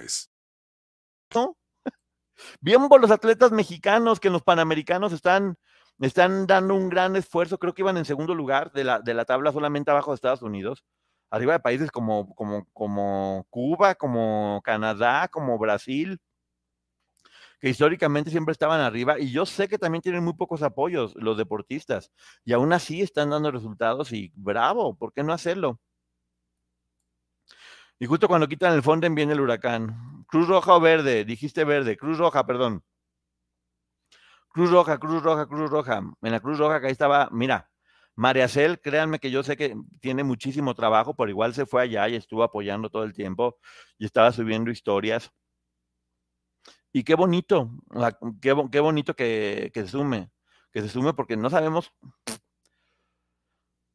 Bien por los atletas mexicanos que en los Panamericanos están, están dando un gran esfuerzo. Creo que iban en segundo lugar de la, de la tabla solamente abajo de Estados Unidos. Arriba de países como, como, como Cuba, como Canadá, como Brasil, que históricamente siempre estaban arriba. Y yo sé que también tienen muy pocos apoyos los deportistas. Y aún así están dando resultados y bravo, ¿por qué no hacerlo? Y justo cuando quitan el fonden viene el huracán. Cruz roja o verde, dijiste verde, cruz roja, perdón. Cruz roja, cruz roja, cruz roja. En la cruz roja que ahí estaba, mira, María Cel, créanme que yo sé que tiene muchísimo trabajo, pero igual se fue allá y estuvo apoyando todo el tiempo y estaba subiendo historias. Y qué bonito, qué, bonito que se sume, que se sume porque no sabemos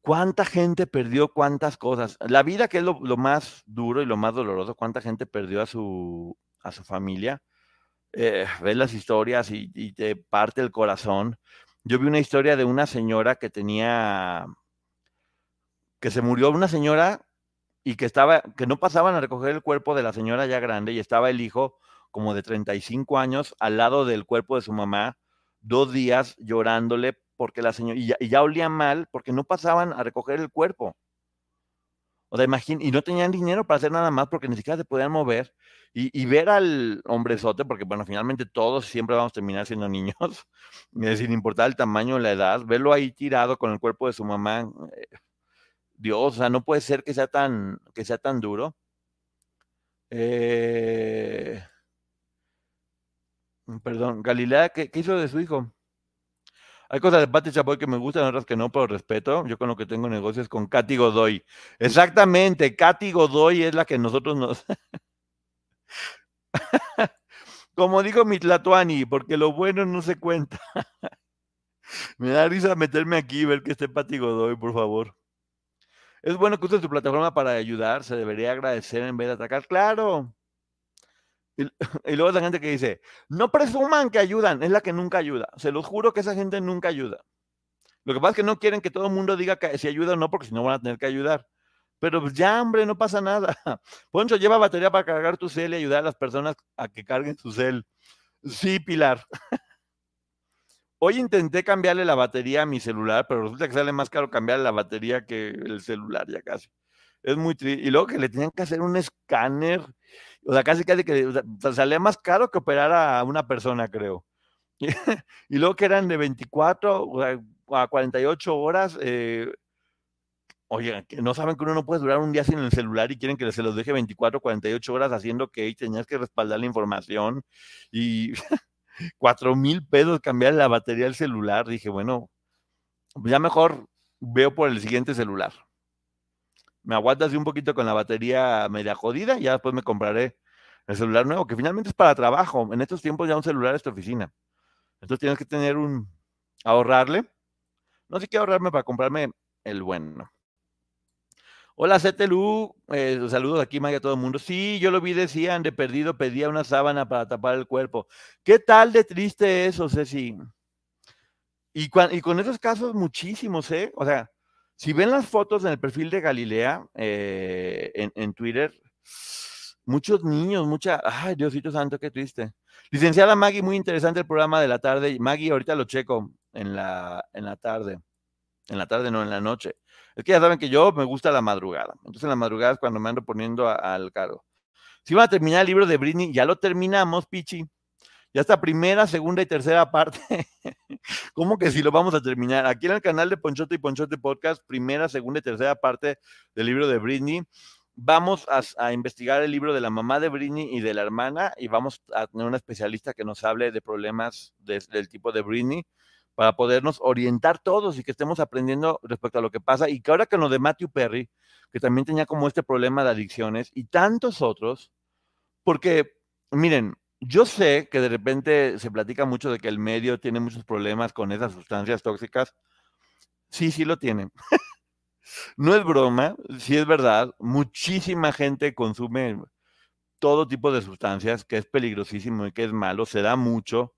cuánta gente perdió cuántas cosas. La vida, que es lo, más duro y lo más doloroso, cuánta gente perdió a su, a su familia. Eh, ves las historias y, y, te parte el corazón. Yo vi una historia de una señora que tenía, que se murió una señora y que estaba, que no pasaban a recoger el cuerpo de la señora ya grande y estaba el hijo como de 35 años al lado del cuerpo de su mamá, dos días llorándole porque la señora, y ya, olía mal porque no pasaban a recoger el cuerpo. O sea, imagín, y no tenían dinero para hacer nada más porque ni siquiera se podían mover. Y, ver al hombrezote, porque bueno, finalmente todos siempre vamos a terminar siendo niños, sin importar el tamaño o la edad, verlo ahí tirado con el cuerpo de su mamá, eh, Dios, o sea, no puede ser que sea tan, que sea tan duro. Eh, perdón, Galilea, ¿qué, ¿qué hizo de su hijo? Hay cosas de Pati Chapoy que me gustan, otras que no, pero respeto. Yo con lo que tengo negocios con Katy Godoy. Exactamente, Katy Godoy es la que nosotros nos... Como dijo mi Tlatuani, porque lo bueno no se cuenta. Me da risa meterme aquí y ver que esté Pati Godoy, por favor. Es bueno que uses tu plataforma para ayudar, se debería agradecer en vez de atacar. Claro. Y, luego la gente que dice, no presuman que ayudan, es la que nunca ayuda. Se los juro que esa gente nunca ayuda. Lo que pasa es que no quieren que todo el mundo diga si ayuda o no, porque si no van a tener que ayudar. Pero pues ya, hombre, no pasa nada. Poncho, lleva batería para cargar tu cel y ayudar a las personas a que carguen su cel. Sí, Pilar. Hoy intenté cambiarle la batería a mi celular, pero resulta que sale más caro cambiarle la batería que el celular ya casi. Es muy triste. Y luego que le tenían que hacer un escáner, o sea, casi casi que salía más caro que operar a una persona, creo. y luego que eran de 24 o sea, a 48 horas, eh, Oye, no saben que uno no puede durar un día sin el celular y quieren que se los deje 24, 48 horas haciendo que tenías que respaldar la información y 4 mil pesos cambiar la batería del celular. Dije, bueno, ya mejor veo por el siguiente celular. Me aguanto así un poquito con la batería media jodida y ya después me compraré el celular nuevo, que finalmente es para trabajo. En estos tiempos ya un celular es tu oficina. Entonces tienes que tener un, ahorrarle. No sé qué ahorrarme para comprarme el bueno. Hola, CTLU. Eh, saludos aquí, Maya, a todo el mundo. Sí, yo lo vi, decían, de perdido pedía una sábana para tapar el cuerpo. ¿Qué tal de triste eso, Ceci? Y, y con esos casos, muchísimos, ¿eh? O sea, si ven las fotos en el perfil de Galilea eh, en, en, Twitter, muchos niños, mucha. Ay, Diosito Santo, qué triste. Licenciada Maggie, muy interesante el programa de la tarde. Maggie, ahorita lo checo en la, en la tarde. En la tarde, no, en la noche. Es que ya saben que yo me gusta la madrugada. Entonces en la madrugada es cuando me ando poniendo al cargo. Si van a terminar el libro de Britney, ya lo terminamos, Pichi. Ya está primera, segunda y tercera parte. ¿Cómo que si lo vamos a terminar? Aquí en el canal de Ponchote y Ponchote Podcast, primera, segunda y tercera parte del libro de Britney. Vamos a, a, investigar el libro de la mamá de Britney y de la hermana y vamos a tener una especialista que nos hable de problemas de, del tipo de Britney para podernos orientar todos y que estemos aprendiendo respecto a lo que pasa. Y que ahora que lo de Matthew Perry, que también tenía como este problema de adicciones y tantos otros, porque, miren, yo sé que de repente se platica mucho de que el medio tiene muchos problemas con esas sustancias tóxicas. Sí, sí lo tiene. no es broma, sí es verdad. Muchísima gente consume todo tipo de sustancias, que es peligrosísimo y que es malo, se da mucho.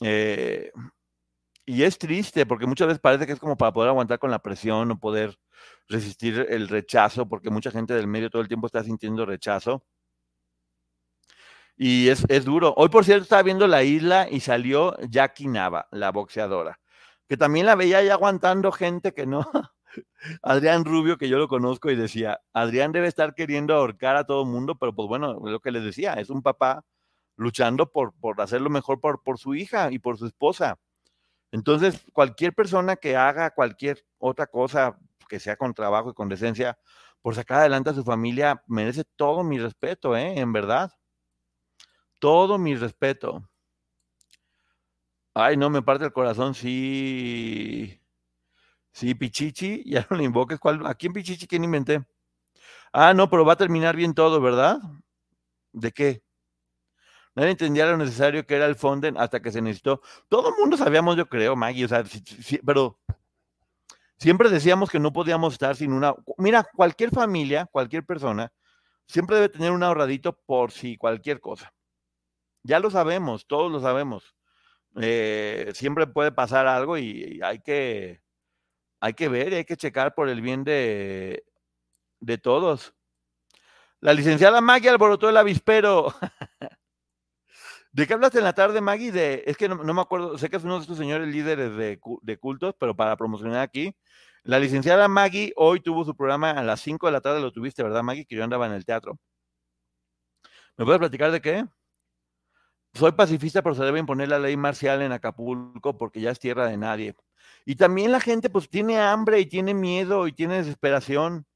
Eh, y es triste porque muchas veces parece que es como para poder aguantar con la presión o poder resistir el rechazo, porque mucha gente del medio todo el tiempo está sintiendo rechazo. Y es, es duro. Hoy, por cierto, estaba viendo La Isla y salió Jackie Nava, la boxeadora, que también la veía ahí aguantando gente que no. Adrián Rubio, que yo lo conozco, y decía, Adrián debe estar queriendo ahorcar a todo mundo, pero pues bueno, lo que les decía, es un papá luchando por, por hacer lo mejor por, por su hija y por su esposa. Entonces, cualquier persona que haga cualquier otra cosa que sea con trabajo y con decencia por sacar adelante a su familia merece todo mi respeto, ¿eh? En verdad. Todo mi respeto. Ay, no, me parte el corazón, sí. Sí, Pichichi, ya no le invoques. ¿Cuál? ¿A quién Pichichi? ¿Quién inventé? Ah, no, pero va a terminar bien todo, ¿verdad? ¿De qué? Nadie entendía lo necesario que era el Fonden hasta que se necesitó. Todo el mundo sabíamos, yo creo, Maggie, o sea, sí, sí, pero siempre decíamos que no podíamos estar sin una. Mira, cualquier familia, cualquier persona, siempre debe tener un ahorradito por si cualquier cosa. Ya lo sabemos, todos lo sabemos. Eh, siempre puede pasar algo y, hay que hay que ver y hay que checar por el bien de, de todos. La licenciada Maggie alborotó el avispero. ¿De qué hablaste en la tarde, Maggie? De, es que no, no, me acuerdo, sé que es uno de estos señores líderes de, de, cultos, pero para promocionar aquí. La licenciada Maggie hoy tuvo su programa a las 5 de la tarde, lo tuviste, ¿verdad, Maggie? Que yo andaba en el teatro. ¿Me puedes platicar de qué? Soy pacifista, pero se debe imponer la ley marcial en Acapulco porque ya es tierra de nadie. Y también la gente pues tiene hambre y tiene miedo y tiene desesperación.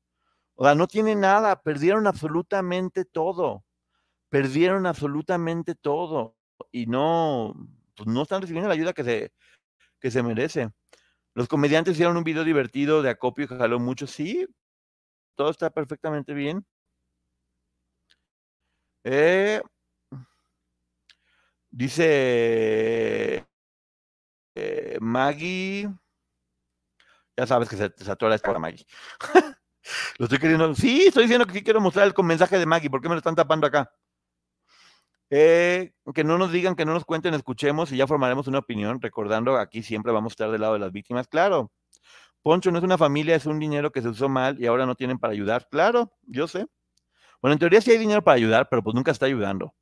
O sea, no tiene nada, perdieron absolutamente todo perdieron absolutamente todo y no, pues no están recibiendo la ayuda que se, que se merece. Los comediantes hicieron un video divertido de acopio que jaló mucho. Sí, todo está perfectamente bien. Eh, dice eh, Maggie. Ya sabes que se, se esto para Maggie. Lo estoy queriendo. Sí, estoy diciendo que sí quiero mostrar el mensaje de Maggie. ¿Por qué me lo están tapando acá? Eh, que no nos digan, que no nos cuenten, escuchemos y ya formaremos una opinión, recordando aquí siempre vamos a estar del lado de las víctimas. Claro, Poncho no es una familia, es un dinero que se usó mal y ahora no tienen para ayudar. Claro, yo sé. Bueno, en teoría sí hay dinero para ayudar, pero pues nunca está ayudando.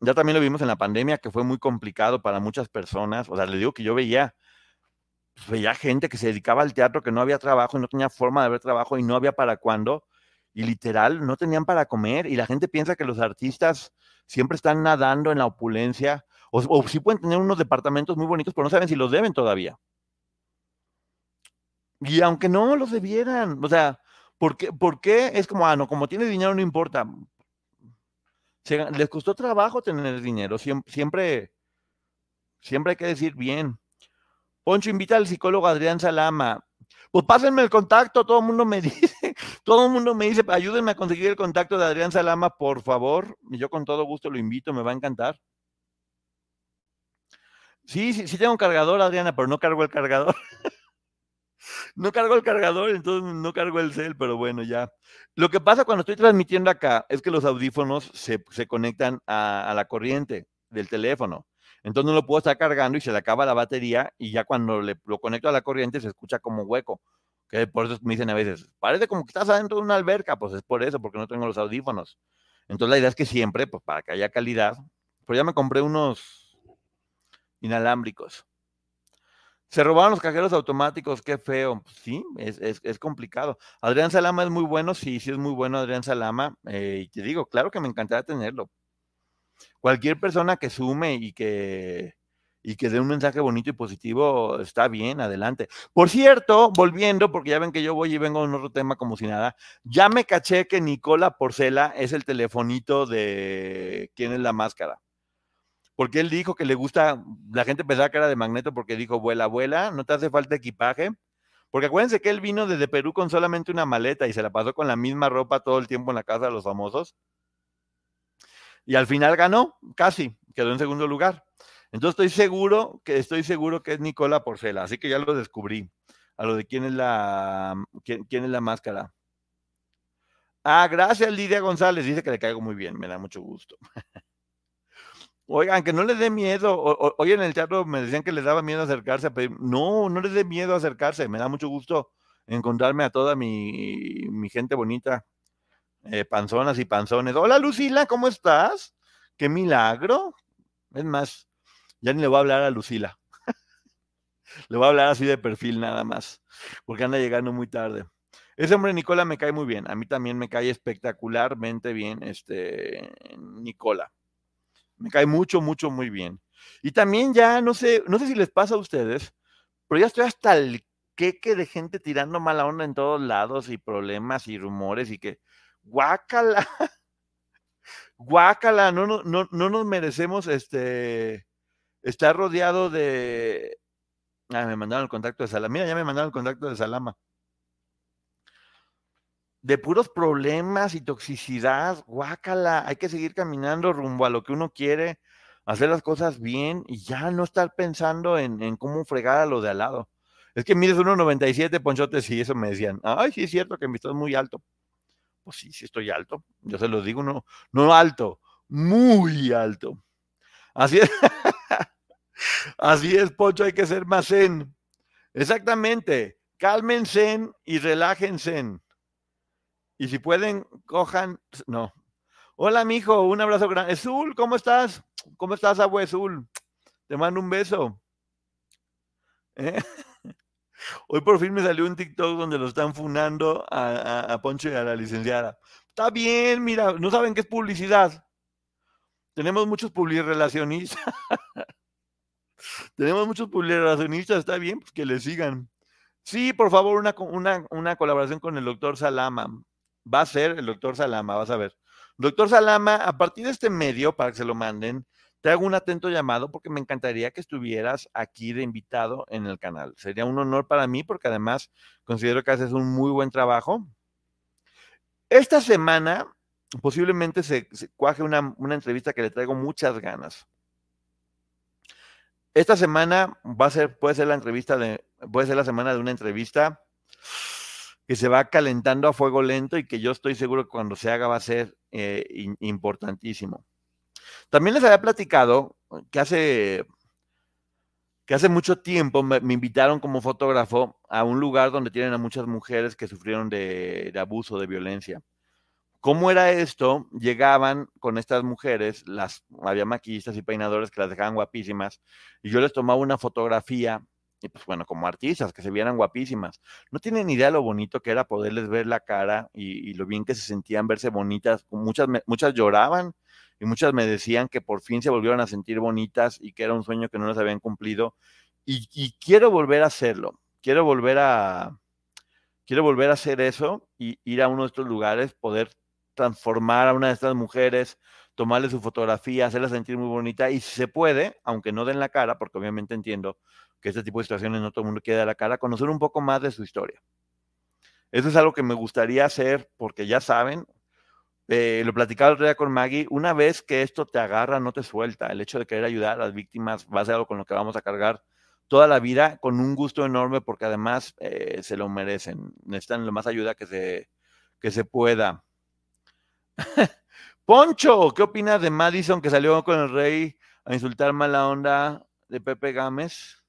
Ya también lo vimos en la pandemia, que fue muy complicado para muchas personas. O sea, le digo que yo veía, pues, veía gente que se dedicaba al teatro, que no había trabajo y no tenía forma de haber trabajo y no había para cuándo. Y literal, no tenían para comer. Y la gente piensa que los artistas siempre están nadando en la opulencia. O, o sí pueden tener unos departamentos muy bonitos, pero no saben si los deben todavía. Y aunque no los debieran, o sea, ¿por qué, por qué es como, ah, no, como tiene dinero no importa? Les costó trabajo tener dinero, siempre, siempre, siempre hay que decir bien. Poncho invita al psicólogo Adrián Salama. Pues pásenme el contacto, todo el mundo me dice, todo el mundo me dice, ayúdenme a conseguir el contacto de Adrián Salama, por favor. Yo con todo gusto lo invito, me va a encantar. Sí, sí, sí tengo un cargador, Adriana, pero no cargo el cargador. No cargo el cargador, entonces no cargo el cel, pero bueno, ya. Lo que pasa cuando estoy transmitiendo acá es que los audífonos se, se conectan a, la corriente del teléfono. Entonces no lo puedo estar cargando y se le acaba la batería y ya cuando le, lo conecto a la corriente se escucha como hueco. Que por eso me dicen a veces, parece como que estás adentro de una alberca, pues es por eso, porque no tengo los audífonos. Entonces la idea es que siempre, pues para que haya calidad, pero ya me compré unos inalámbricos. Se robaron los cajeros automáticos, qué feo. Sí, es, es, es complicado. Adrián Salama es muy bueno, sí, sí es muy bueno Adrián Salama. eh, y te digo, claro que me encantaría tenerlo. Cualquier persona que sume y que, y que dé un mensaje bonito y positivo está bien, adelante. Por cierto, volviendo, porque ya ven que yo voy y vengo en otro tema como si nada, ya me caché que Nicola Porcela es el telefonito de quién es la máscara porque él dijo que le gusta, la gente pensaba que era de Magneto porque dijo, vuela, vuela, no te hace falta equipaje. Porque acuérdense que él vino desde Perú con solamente una maleta y se la pasó con la misma ropa todo el tiempo en la casa de los famosos. Y al final ganó, casi, quedó en segundo lugar. Entonces estoy seguro que estoy seguro que es Nicola Porcela, así que ya lo descubrí. A lo de quién es la quién, quién es la máscara. Ah, gracias Lidia González, dice que le caigo muy bien, me da mucho gusto. Oigan, que no les dé miedo. O- hoy en el teatro me decían que les daba miedo acercarse pedir. No, no les dé miedo acercarse. Me da mucho gusto encontrarme a toda mi, mi gente bonita, eh, panzonas y panzones. Hola Lucila, ¿cómo estás? Qué milagro. Es más, ya ni le voy a hablar a Lucila. le voy a hablar así de perfil nada más, porque anda llegando muy tarde. Ese hombre Nicola me cae muy bien. A mí también me cae espectacularmente bien este Nicola. Me cae mucho, mucho, muy bien. Y también ya, no sé, no sé si les pasa a ustedes, pero ya estoy hasta el queque de gente tirando mala onda en todos lados y problemas y rumores y que, guácala, guácala, no, no, no, no nos merecemos este, estar rodeado de... Ah, me mandaron el contacto de Salama. Mira, ya me mandaron el contacto de Salama. De puros problemas y toxicidad, guácala, hay que seguir caminando rumbo a lo que uno quiere, hacer las cosas bien y ya no estar pensando en, en cómo fregar a lo de al lado. Es que mides 1,97, Ponchote, sí, eso me decían. Ay, sí, es cierto que me estás muy alto. Pues sí, sí estoy alto. Yo se los digo, no, no alto, muy alto. Así es. Así es, Poncho, hay que ser más zen. Exactamente. Cálmense y relájense. Y si pueden, cojan. No. Hola, mijo, un abrazo grande. Azul, ¿cómo estás? ¿Cómo estás, abue Azul? Te mando un beso. ¿Eh? Hoy por fin me salió un TikTok donde lo están funando a, a, Poncho y a la licenciada. Está bien, mira, no saben qué es publicidad. Tenemos muchos publirelacionistas. Tenemos muchos publirelacionistas, está bien, pues que le sigan. Sí, por favor, una, una, una colaboración con el doctor Salama. Va a ser el doctor Salama, vas a ver. Doctor Salama, a partir de este medio, para que se lo manden, te hago un atento llamado porque me encantaría que estuvieras aquí de invitado en el canal. Sería un honor para mí porque además considero que haces un muy buen trabajo. Esta semana posiblemente se, cuaje una, una entrevista que le traigo muchas ganas. Esta semana va a ser, puede ser la entrevista de, puede ser la semana de una entrevista que se va calentando a fuego lento y que yo estoy seguro que cuando se haga va a ser eh, importantísimo. También les había platicado que hace, que hace mucho tiempo me, invitaron como fotógrafo a un lugar donde tienen a muchas mujeres que sufrieron de, de abuso, de violencia. ¿Cómo era esto? Llegaban con estas mujeres, las había maquillistas y peinadores que las dejaban guapísimas, y yo les tomaba una fotografía, y pues bueno, como artistas, que se vieran guapísimas. No tienen idea lo bonito que era poderles ver la cara y, lo bien que se sentían verse bonitas. Muchas, muchas lloraban y muchas me decían que por fin se volvieron a sentir bonitas y que era un sueño que no les habían cumplido. Y, y quiero volver a hacerlo. Quiero volver a, quiero volver a hacer eso y ir a uno de estos lugares, poder transformar a una de estas mujeres, tomarle su fotografía, hacerla sentir muy bonita y si se puede, aunque no den la cara, porque obviamente entiendo que este tipo de situaciones no todo el mundo quiere dar la cara, conocer un poco más de su historia. Eso es algo que me gustaría hacer porque ya saben, eh, lo platicaba el otro día con Maggie, una vez que esto te agarra, no te suelta. El hecho de querer ayudar a las víctimas va a ser algo con lo que vamos a cargar toda la vida con un gusto enorme porque además eh, se lo merecen. Necesitan lo más ayuda que se, que se pueda. Poncho, ¿qué opinas de Madison que salió con el rey a insultar mala onda de Pepe Gámez?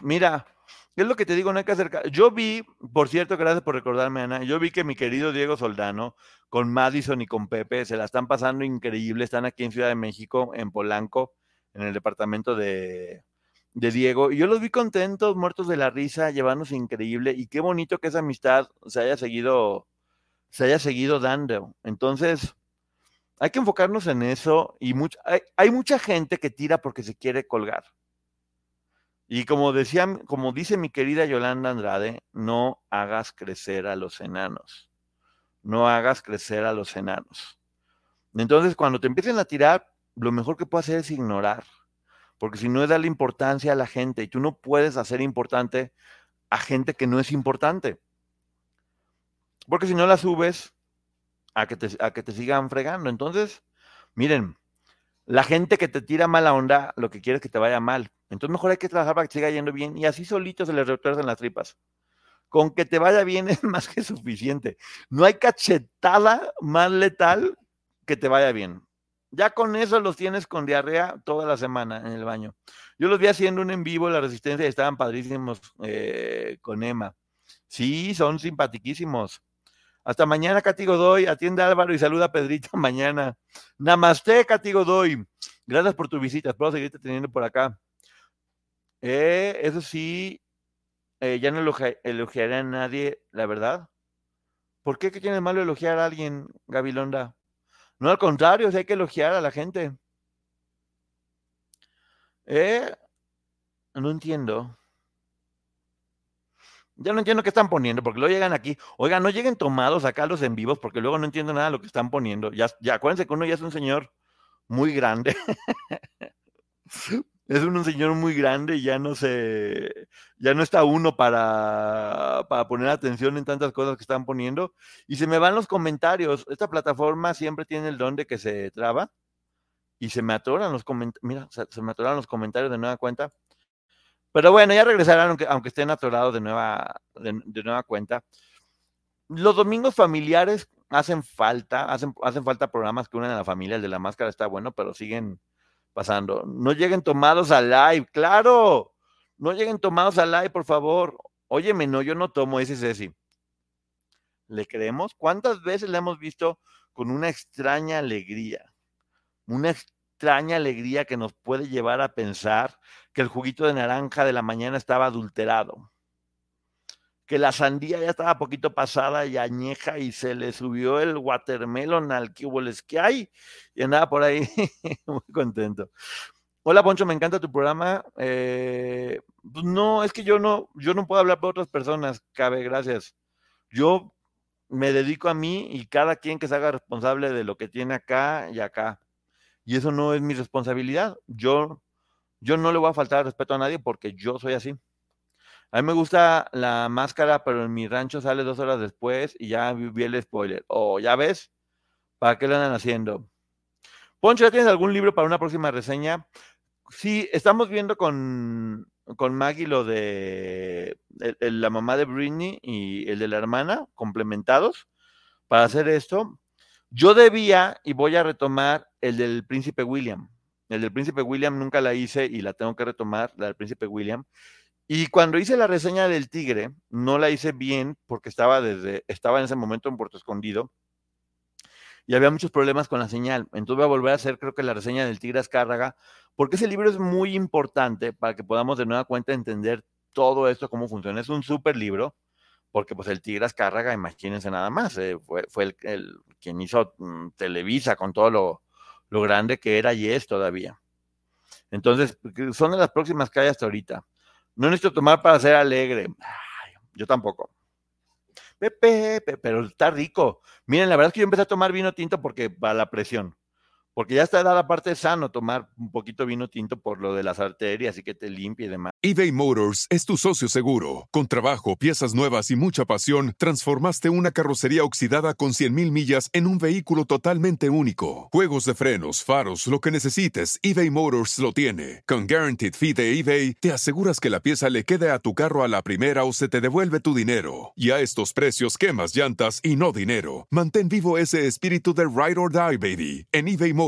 Mira, es lo que te digo, no hay que acercar. Yo vi, por cierto, gracias por recordarme, Ana, yo vi que mi querido Diego Soldano con Madison y con Pepe se la están pasando increíble. Están aquí en Ciudad de México, en Polanco, en el departamento de, de Diego. Y yo los vi contentos, muertos de la risa, llevándose increíble. Y qué bonito que esa amistad se haya seguido se haya seguido dando. Entonces, hay que enfocarnos en eso y hay, hay, mucha gente que tira porque se quiere colgar. Y como decía, como dice mi querida Yolanda Andrade, no hagas crecer a los enanos. No hagas crecer a los enanos. Entonces, cuando te empiecen a tirar, lo mejor que puedes hacer es ignorar. Porque si no es darle importancia a la gente y tú no puedes hacer importante a gente que no es importante. Porque si no la subes, a que, te, a que te sigan fregando. Entonces, miren, la gente que te tira mala onda, lo que quiere es que te vaya mal. Entonces, mejor hay que trabajar para que siga yendo bien y así solito se les retuercen las tripas. Con que te vaya bien es más que suficiente. No hay cachetada más letal que te vaya bien. Ya con eso los tienes con diarrea toda la semana en el baño. Yo los vi haciendo un en vivo, la resistencia, y estaban padrísimos eh, con Emma. Sí, son simpatiquísimos. Hasta mañana, Katy Godoy. Atiende Álvaro y saluda a Pedrito mañana. Namaste, Katy Godoy. Gracias por tu visita. Espero seguirte teniendo por acá. Eh, eso sí, eh, ya no elogiaré a nadie, la verdad. ¿Por qué? ¿Qué tiene malo elogiar a alguien, Gabilonda? No, al contrario, hay que elogiar a la gente. Eh, no entiendo. Ya no entiendo qué están poniendo, porque luego llegan aquí. Oigan, no lleguen tomados acá los en vivos, porque luego no entiendo nada de lo que están poniendo. Ya, ya acuérdense que uno ya es un señor muy grande. es un, señor muy grande y ya no se, ya no está uno para, para poner atención en tantas cosas que están poniendo. Y se me van los comentarios. Esta plataforma siempre tiene el don de que se traba y se me atoran los comentarios. Mira, se, se me atoran los comentarios de nueva cuenta. Pero bueno, ya regresarán, aunque, aunque estén atorados de nueva, de, nueva cuenta. Los domingos familiares hacen falta, hacen, hacen falta programas que unen a la familia. El de la máscara está bueno, pero siguen pasando. No lleguen tomados al live, claro. No lleguen tomados al live, por favor. Óyeme, no, yo no tomo ese Ceci. ¿Le creemos? ¿Cuántas veces le hemos visto con una extraña alegría? Una extraña alegría que nos puede llevar a pensar que el juguito de naranja de la mañana estaba adulterado, que la sandía ya estaba poquito pasada y añeja y se le subió el watermelon al que que hay y andaba por ahí muy contento. Hola Poncho, me encanta tu programa. Eh, pues no, es que yo no, yo no puedo hablar por otras personas, cabe, gracias. Yo me dedico a mí y cada quien que se haga responsable de lo que tiene acá y acá. Y eso no es mi responsabilidad. Yo, yo no le voy a faltar respeto a nadie porque yo soy así. A mí me gusta la máscara, pero en mi rancho sale dos horas después y ya vi el spoiler. O oh, ya ves, ¿para qué lo andan haciendo? Poncho, ¿ya tienes algún libro para una próxima reseña? Sí, estamos viendo con, con Maggie lo de la mamá de Britney y el de la hermana, complementados, para hacer esto. Yo debía, y voy a retomar, el del príncipe William. El del príncipe William nunca la hice y la tengo que retomar, la del príncipe William. Y cuando hice la reseña del tigre, no la hice bien porque estaba desde, estaba en ese momento en Puerto Escondido y había muchos problemas con la señal. Entonces voy a volver a hacer, creo que la reseña del Tigre Azcárraga, porque ese libro es muy importante para que podamos de nueva cuenta entender todo esto, cómo funciona. Es un súper libro, porque pues el Tigre Azcárraga, imagínense nada más, eh, fue, fue el, quien hizo mm, Televisa con todo lo, lo grande que era y es todavía. Entonces, son de las próximas que hay hasta ahorita. No necesito tomar para ser alegre. yo tampoco. Pepe, pero está rico. Miren, la verdad es que yo empecé a tomar vino tinto porque para la presión porque ya está dada parte sano tomar un poquito vino tinto por lo de las arterias y que te limpie y demás. eBay Motors es tu socio seguro. Con trabajo, piezas nuevas y mucha pasión, transformaste una carrocería oxidada con 100.000 millas en un vehículo totalmente único. Juegos de frenos, faros, lo que necesites, eBay Motors lo tiene. Con Guaranteed Fee de eBay, te aseguras que la pieza le quede a tu carro a la primera o se te devuelve tu dinero. Y a estos precios, quemas llantas y no dinero. Mantén vivo ese espíritu de Ride or Die, baby, en eBay Motors,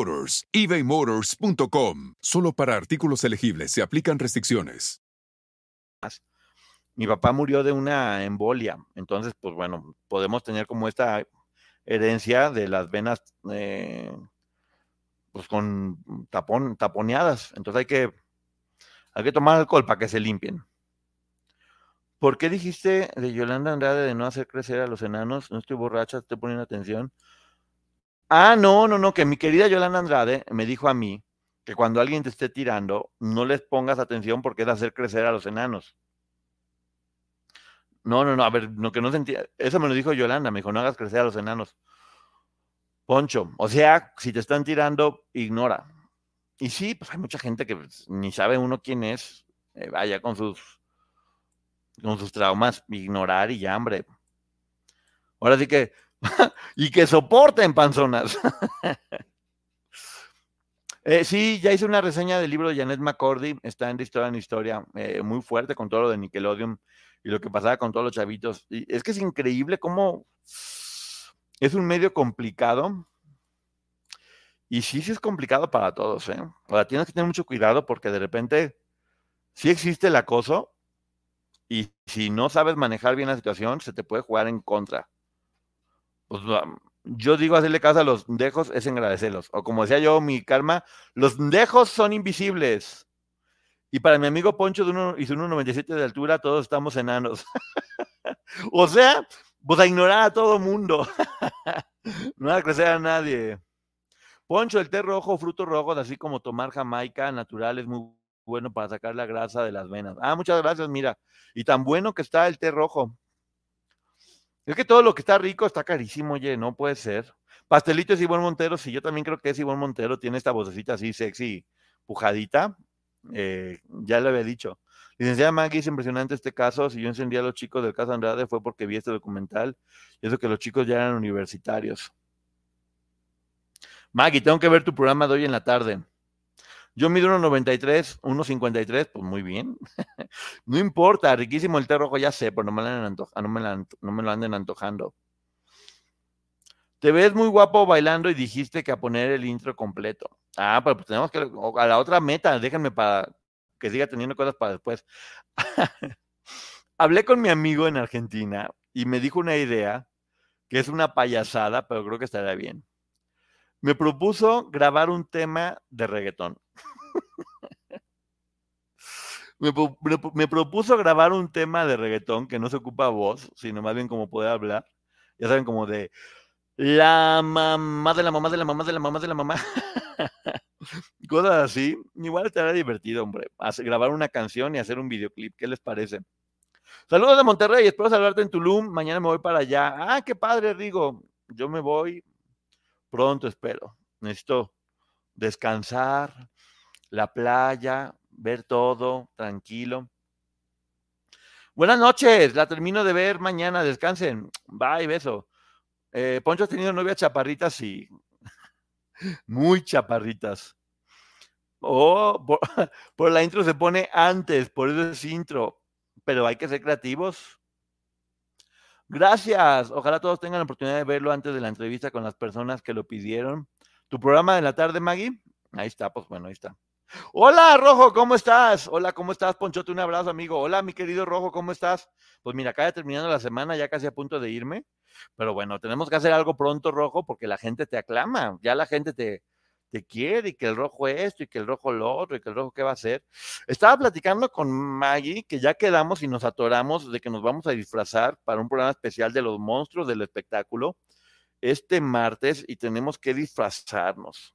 ebaymotors.com. Solo para artículos elegibles se aplican restricciones. Mi papá murió de una embolia, entonces, pues bueno, podemos tener como esta herencia de las venas, eh, pues con tapón, taponeadas. Entonces hay que, hay que tomar alcohol para que se limpien. ¿Por qué dijiste de Yolanda Andrade de no hacer crecer a los enanos? No estoy borracha, estoy poniendo atención. Ah, no, no, no, que mi querida Yolanda Andrade me dijo a mí que cuando alguien te esté tirando, no les pongas atención porque es hacer crecer a los enanos. No, no, no, a ver, no que no sentía. Eso me lo dijo Yolanda, me dijo, no hagas crecer a los enanos. Poncho, o sea, si te están tirando, ignora. Y sí, pues hay mucha gente que pues, ni sabe uno quién es, eh, vaya con sus con sus traumas, ignorar y ya, hombre. Ahora sí que y que soporten panzonas. eh, sí, ya hice una reseña del libro de Janet McCordy, está en Historia en Historia, eh, muy fuerte con todo lo de Nickelodeon y lo que pasaba con todos los chavitos. Es que es increíble cómo es un medio complicado. Y sí, sí es complicado para todos, ¿eh? Ahora tienes que tener mucho cuidado porque de repente sí existe el acoso y si no sabes manejar bien la situación, se te puede jugar en contra yo digo hacerle caso a los dejos es agradecerlos. O como decía yo, mi calma, los dejos son invisibles. Y para mi amigo Poncho de uno, y su 1,97 de altura, todos estamos enanos. o sea, pues a ignorar a todo mundo. no a crecer a nadie. Poncho, el té rojo, frutos rojos, así como tomar jamaica natural, es muy bueno para sacar la grasa de las venas. Ah, muchas gracias, mira. Y tan bueno que está el té rojo. Es que todo lo que está rico está carísimo, oye, no puede ser. Pastelito es Ivonne Montero, sí, yo también creo que es Ivonne Montero, tiene esta vocecita así sexy, pujadita, eh, ya le había dicho. Licenciada Maggie, es impresionante este caso, si yo encendía a los chicos del caso Andrade fue porque vi este documental, y eso que los chicos ya eran universitarios. Maggie, tengo que ver tu programa de hoy en la tarde. Yo mido 1,93, 1,53, pues muy bien. no importa, riquísimo el té rojo, ya sé, pero no me, lo anden antojando. Te ves muy guapo bailando y dijiste que a poner el intro completo. Ah, pero pues tenemos que a la otra meta, déjenme para que siga teniendo cosas para después. Hablé con mi amigo en Argentina y me dijo una idea que es una payasada, pero creo que estaría bien. Me propuso grabar un tema de reggaetón. Me, propuso grabar un tema de reggaetón que no se ocupa voz, sino más bien como poder hablar. Ya saben, como de la mamá de la mamá de la mamá de la mamá de la mamá. Cosas así. Igual estaría divertido, hombre. grabar una canción y hacer un videoclip. ¿Qué les parece? Saludos de Monterrey. Espero saludarte en Tulum. Mañana me voy para allá. Ah, qué padre, Rigo. Yo me voy pronto, espero. Necesito descansar, la playa, ver todo tranquilo. Buenas noches, la termino de ver mañana, descansen. Bye, beso. Eh, Poncho ha tenido novias chaparritas y muy chaparritas. Oh, por, por, la intro se pone antes, por eso es intro. Pero hay que ser creativos. Gracias. Ojalá todos tengan la oportunidad de verlo antes de la entrevista con las personas que lo pidieron. ¿Tu programa de la tarde, Maggie? Ahí está, pues bueno, ahí está. Hola, Rojo, ¿cómo estás? Hola, ¿cómo estás, Ponchote? Un abrazo, amigo. Hola, mi querido Rojo, ¿cómo estás? Pues mira, acá ya terminando la semana, ya casi a punto de irme. Pero bueno, tenemos que hacer algo pronto, Rojo, porque la gente te aclama. Ya la gente te, te quiere y que el rojo esto y que el rojo lo otro y que el rojo qué va a hacer. Estaba platicando con Maggie que ya quedamos y nos atoramos de que nos vamos a disfrazar para un programa especial de los monstruos del espectáculo este martes y tenemos que disfrazarnos.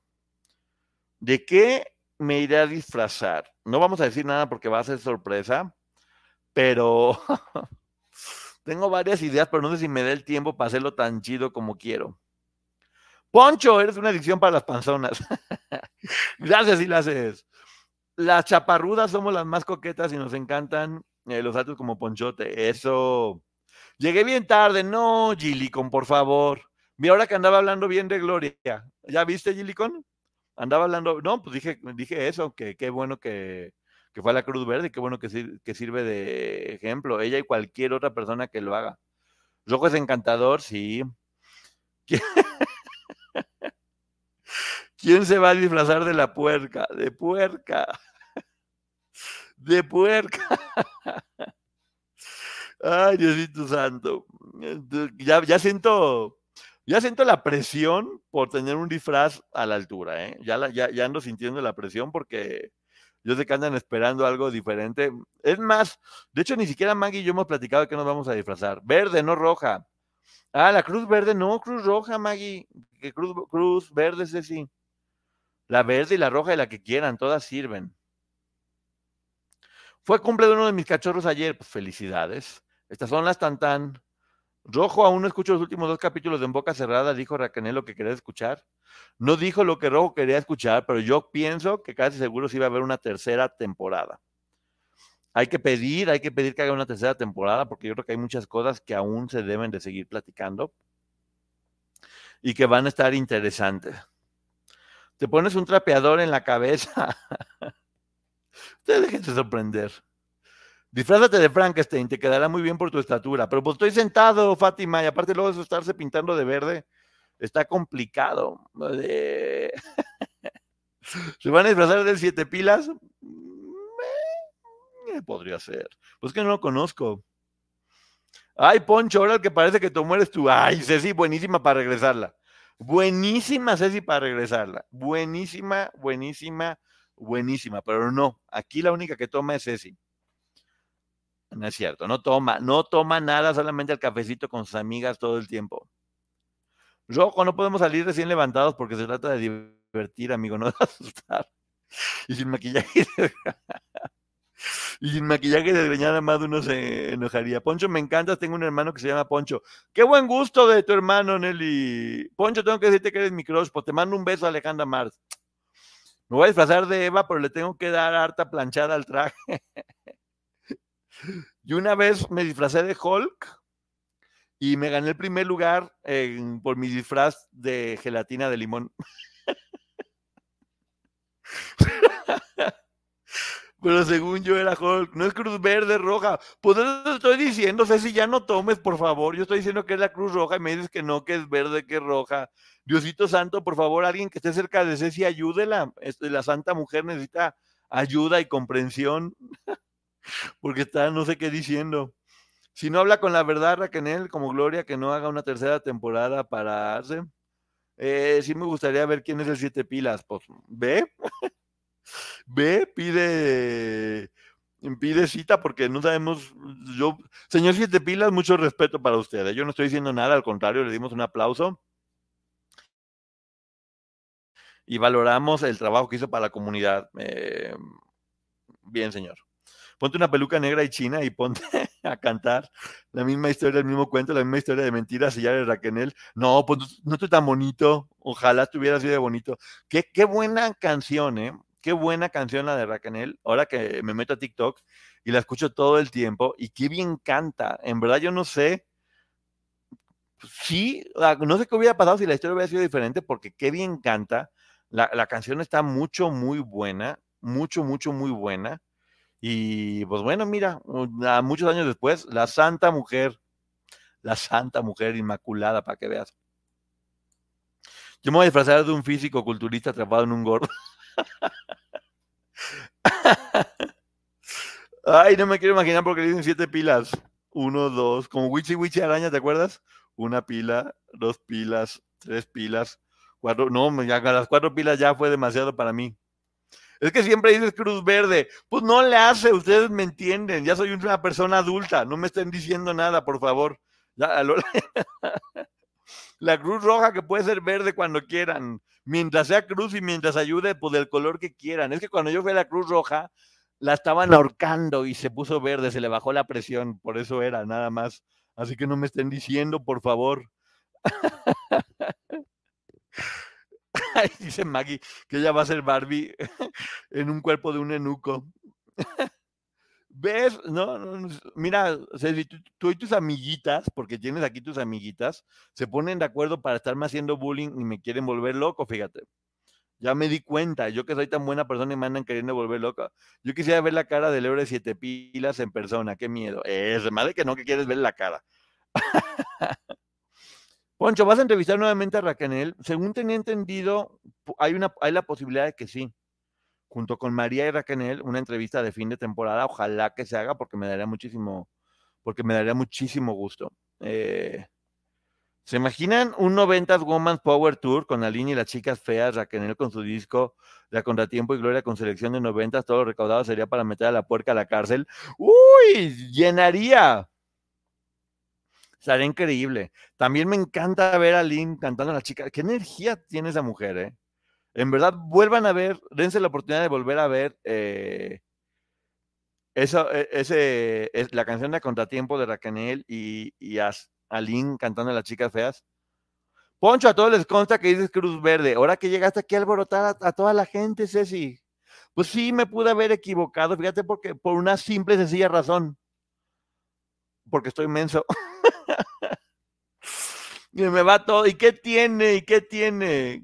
¿De qué me iré a disfrazar? No vamos a decir nada porque va a ser sorpresa, pero tengo varias ideas, pero no sé si me dé el tiempo para hacerlo tan chido como quiero. Poncho, eres una adicción para las panzonas. Gracias, Ilaces. Las chaparrudas somos las más coquetas y nos encantan eh, los altos como Ponchote. Eso. Llegué bien tarde. No, Gilicon, por favor. Mira, ahora que andaba hablando bien de Gloria. ¿Ya viste, Gilicon? Andaba hablando. No, pues dije, dije eso, que qué bueno que, que fue a la Cruz Verde, qué bueno que, que sirve de ejemplo. Ella y cualquier otra persona que lo haga. Rojo es encantador, sí. ¿Quién se va a disfrazar de la puerca? De puerca. De puerca. Ay, Diosito Santo. Ya, ya siento, ya siento la presión por tener un disfraz a la altura, ¿eh? Ya, ya, ya ando sintiendo la presión porque yo sé que andan esperando algo diferente. Es más, de hecho, ni siquiera Maggie y yo hemos platicado de que nos vamos a disfrazar. Verde, no roja. Ah, la cruz verde, no, cruz roja, Maggie. Que cruz, cruz verde, sí. La verde y la roja y la que quieran, todas sirven. Fue cumple de uno de mis cachorros ayer, pues felicidades. Estas son las tan tan. Rojo aún no escucho los últimos dos capítulos de En Boca Cerrada, dijo Raquel lo que quería escuchar. No dijo lo que Rojo quería escuchar, pero yo pienso que casi seguro sí va a haber una tercera temporada. Hay que pedir, hay que pedir que haga una tercera temporada, porque yo creo que hay muchas cosas que aún se deben de seguir platicando y que van a estar interesantes te pones un trapeador en la cabeza. Ustedes déjense sorprender. Disfrázate de Frankenstein, te quedará muy bien por tu estatura. Pero pues estoy sentado, Fátima, y aparte luego de estarse pintando de verde, está complicado. ¿Se van a disfrazar del siete pilas? Podría ser. Pues que no lo conozco. Ay, Poncho, ahora el que parece que tú mueres tú. Ay, Ceci, buenísima para regresarla. Buenísima Ceci para regresarla. Buenísima, buenísima, buenísima. Pero no, aquí la única que toma es Ceci. No es cierto, no toma, no toma nada, solamente el cafecito con sus amigas todo el tiempo. Rojo, no podemos salir recién levantados porque se trata de divertir, amigo, no de asustar. Y sin maquillaje. Y sin maquillaje desgreñada más uno se enojaría. Poncho, me encantas, tengo un hermano que se llama Poncho. Qué buen gusto de tu hermano, Nelly. Poncho, tengo que decirte que eres mi crush, pues te mando un beso a Alejandra Mars. Me voy a disfrazar de Eva, pero le tengo que dar harta planchada al traje. y una vez me disfracé de Hulk y me gané el primer lugar por mi disfraz de gelatina de limón. Pero según yo era Hulk, no es Cruz Verde Roja. Pues eso estoy diciendo, si ya no tomes, por favor. Yo estoy diciendo que es la Cruz Roja y me dices que no, que es verde, que es roja. Diosito Santo, por favor, alguien que esté cerca de Ceci, ayúdela. Este, la Santa Mujer necesita ayuda y comprensión. Porque está, no sé qué diciendo. Si no habla con la verdad, Raquel, como Gloria, que no haga una tercera temporada para hacer. Eh, sí me gustaría ver quién es el Siete Pilas. Pues, ¿ve? Ve, pide, pide cita porque no sabemos, yo, señor Siete Pilas, mucho respeto para ustedes. Yo no estoy diciendo nada, al contrario, le dimos un aplauso. Y valoramos el trabajo que hizo para la comunidad. Eh, bien, señor. Ponte una peluca negra y china y ponte a cantar la misma historia, el mismo cuento, la misma historia de mentiras y ya eres Raquel. No, pues no estoy tan bonito. Ojalá estuviera así de bonito. Qué, qué buena canción, ¿eh? Qué buena canción la de Raquel. Ahora que me meto a TikTok y la escucho todo el tiempo y qué bien canta. En verdad yo no sé. Sí, no sé qué hubiera pasado si la historia hubiera sido diferente porque qué bien canta. La, la canción está mucho, muy buena. Mucho, mucho, muy buena y pues bueno, mira, muchos años después, la santa mujer, la santa mujer inmaculada, para que veas. Yo me voy a disfrazar de un físico culturista atrapado en un gordo. Ay, no me quiero imaginar porque le dicen siete pilas. Uno, dos, como Wichi Wichi Araña, ¿te acuerdas? Una pila, dos pilas, tres pilas, cuatro. No, ya las cuatro pilas ya fue demasiado para mí. Es que siempre dices Cruz Verde. Pues no le hace, ustedes me entienden. Ya soy una persona adulta. No me estén diciendo nada, por favor. la Cruz Roja que puede ser verde cuando quieran. Mientras sea cruz y mientras ayude, pues del color que quieran. Es que cuando yo fui a la Cruz Roja, la estaban ahorcando y se puso verde, se le bajó la presión. Por eso era, nada más. Así que no me estén diciendo, por favor. dice Maggie que ella va a ser Barbie en un cuerpo de un enuco. ¿Ves? No, no, mira, tú, y tus amiguitas, porque tienes aquí tus amiguitas, se ponen de acuerdo para estarme haciendo bullying y me quieren volver loco, fíjate. Ya me di cuenta, yo que soy tan buena persona y me andan queriendo volver loca. Yo quisiera ver la cara del héroe de siete pilas en persona, qué miedo. Es madre que no, que quieres ver la cara. Poncho, ¿vas a entrevistar nuevamente a Raquel? Según tenía entendido, hay, una, hay la posibilidad de que sí. Junto con María y Raquel, una entrevista de fin de temporada. Ojalá que se haga porque me daría muchísimo, porque me daría muchísimo gusto. Eh, ¿Se imaginan un 90s Woman's Power Tour con Aline y las chicas feas, Raquel con su disco La Contratiempo y Gloria con selección de 90s? Todo lo recaudado sería para meter a la puerca a la cárcel. ¡Uy! Llenaría. Sería increíble. También me encanta ver a Lynn cantando a la chica. ¿Qué energía tiene esa mujer, eh? En verdad, vuelvan a ver, dense la oportunidad de volver a ver eh, eso, e, la canción de Contratiempo de Raquel y, y a, Lynn cantando a las chicas feas. Poncho, a todos les consta que dices Cruz Verde. Ahora que llegaste aquí a alborotar a, toda la gente, Ceci. Pues sí, me pude haber equivocado, fíjate, porque por una simple y sencilla razón. Porque estoy menso. y me va todo. ¿Y qué tiene? ¿Y qué tiene?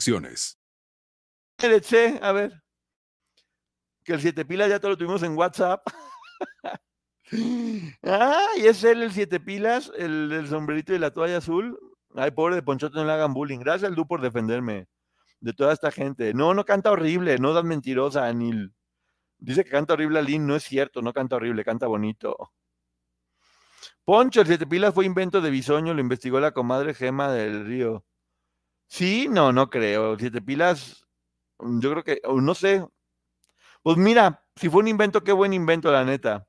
a ver. Que el siete pilas ya todo lo tuvimos en WhatsApp. ah, y es él el siete pilas, el, sombrerito y la toalla azul. Ay, pobre de Ponchote, no le hagan bullying. Gracias al Du por defenderme de toda esta gente. No, no canta horrible, no das mentirosa, Anil. Dice que canta horrible Aline, no es cierto, no canta horrible, canta bonito. Poncho, el siete pilas fue invento de Bisoño, lo investigó la comadre Gema del Río. Sí, no, no creo. Siete pilas, mm, yo creo que, no sé. Pues mira, si fue un invento, qué buen invento, la neta.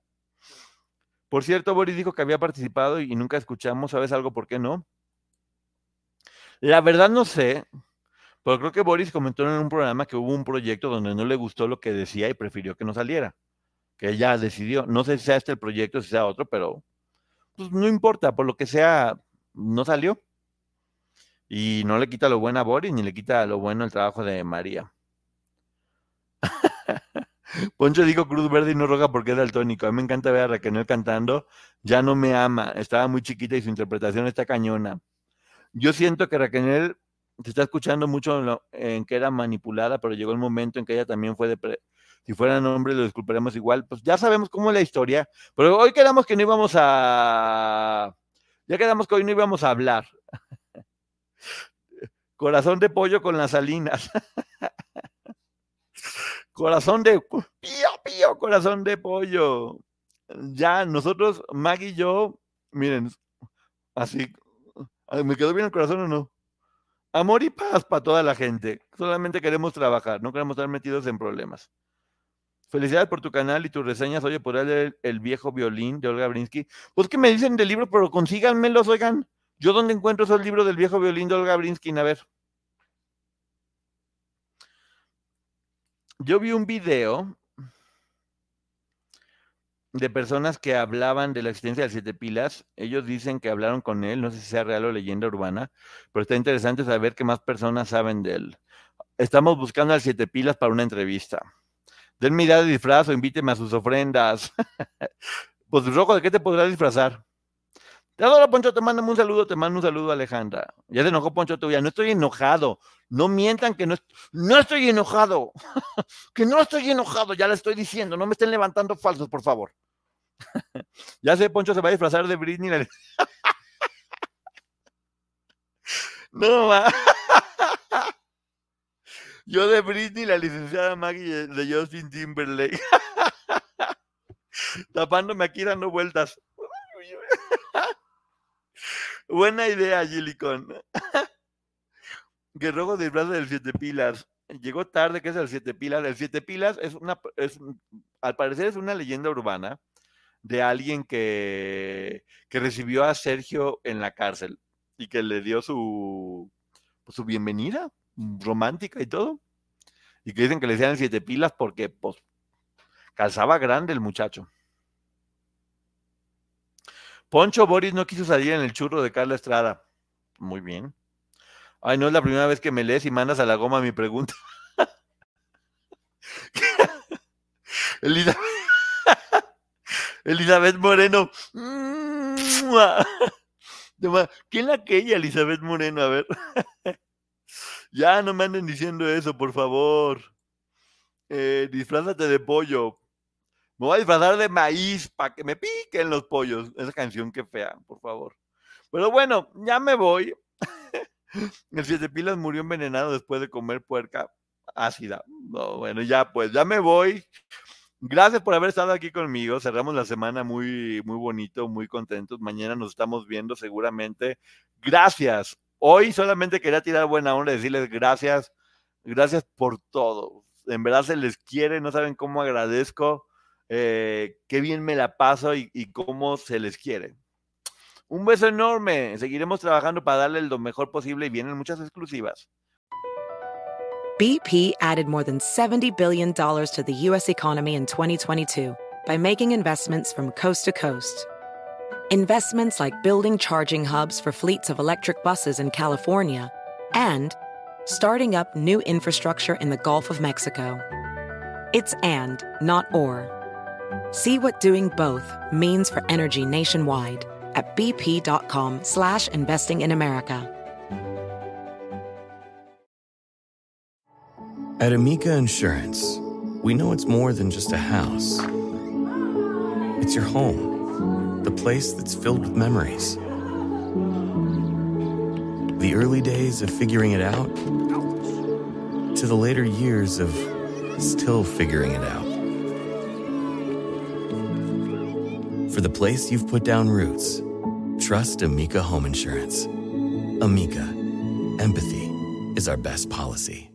Por cierto, Boris dijo que había participado y nunca escuchamos. ¿Sabes algo por qué no? La verdad no sé, pero creo que Boris comentó en un programa que hubo un proyecto donde no le gustó lo que decía y prefirió que no saliera. Que ella decidió. No sé si sea este el proyecto, si sea otro, pero pues no importa, por lo que sea, no salió. Y no le quita lo bueno a Boris, ni le quita lo bueno el trabajo de María. Poncho dijo Cruz Verde y no roja porque es daltónico. A mí me encanta ver a Raquel cantando. Ya no me ama. Estaba muy chiquita y su interpretación está cañona. Yo siento que Raquel se está escuchando mucho en, que era manipulada, pero llegó el momento en que ella también fue de... si fuera nombre, lo disculparemos igual. Pues ya sabemos cómo es la historia. Pero hoy quedamos que no íbamos a... Ya quedamos que hoy no íbamos a hablar. Corazón de pollo con las salinas. Corazón de pío, frío, corazón de pollo. Ya, nosotros, Maggie y yo, miren, así, ¿me quedó bien el corazón o no? Amor y paz para toda la gente. Solamente queremos trabajar, no queremos estar metidos en problemas. Felicidades por tu canal y tus reseñas. Oye, ¿podrás leer el, viejo violín de Olga Brinsky? Pues que me dicen del libro, pero consíganmelos, oigan. ¿Yo dónde encuentro esos libros del viejo violín de Olga Brinsky? A ver. Yo vi un video de personas que hablaban de la existencia de siete pilas. Ellos dicen que hablaron con él, no sé si sea real o leyenda urbana, pero está interesante saber qué más personas saben de él. Estamos buscando al siete pilas para una entrevista. Denme idea de disfraz o invíteme a sus ofrendas. pues rojo, ¿de qué te podrás disfrazar? Te adoro, Poncho, te mando un saludo, te mando un saludo, Alejandra. Ya se enojó Poncho todavía, no estoy enojado. No mientan que no, no estoy enojado. que no estoy enojado, ya le estoy diciendo. No me estén levantando falsos, por favor. ya sé, Poncho se va a disfrazar de Britney. no, ma. Yo de Britney, la licenciada Maggie de Justin Timberlake. Tapándome aquí dando vueltas. Buena idea, Gilicon. que rojo disfraz del siete pilas. Llegó tarde, que es el siete pilas. El siete pilas es una, es, al parecer es una leyenda urbana de alguien que, que recibió a Sergio en la cárcel y que le dio su, pues, su bienvenida romántica y todo. Y que dicen que le decían siete pilas porque pues, calzaba grande el muchacho. Poncho Boris no quiso salir en el churro de Carla Estrada. Muy bien. Ay, no es la primera vez que me lees y mandas a la goma mi pregunta. Elizabeth, Elizabeth Moreno. ¿Quién la aquella Elizabeth Moreno? A ver. ya no me anden diciendo eso, por favor. Eh, disfrázate de pollo. Me voy a disfrazar de maíz para que me piquen los pollos. Esa canción que fea, por favor. Pero bueno, ya me voy. El Siete Pilas murió envenenado después de comer puerca ácida. bueno, ya pues, ya me voy. Gracias por haber estado aquí conmigo. Cerramos la semana muy, muy bonito, muy contentos. Mañana nos estamos viendo seguramente. Gracias. Hoy solamente quería tirar buena onda y decirles gracias. Gracias por todo. En verdad se les quiere, no saben cómo agradezco eh, qué bien me la paso y, y cómo se les quiere. Un beso enorme. Seguiremos trabajando para darle lo mejor posible y vienen muchas exclusivas. BP added more than $70 billion to the U.S. economy in 2022 by making investments from coast to coast. Investments like building charging hubs for fleets of electric buses in California and starting up new infrastructure in the Gulf of Mexico. It's and, not or. See what doing both means for energy nationwide at bp.com slash investing in America. At Amica Insurance, we know it's more than just a house. It's your home, the place that's filled with memories. The early days of figuring it out to the later years of still figuring it out. For the place you've put down roots, trust Amica Home Insurance. Amica, empathy is our best policy.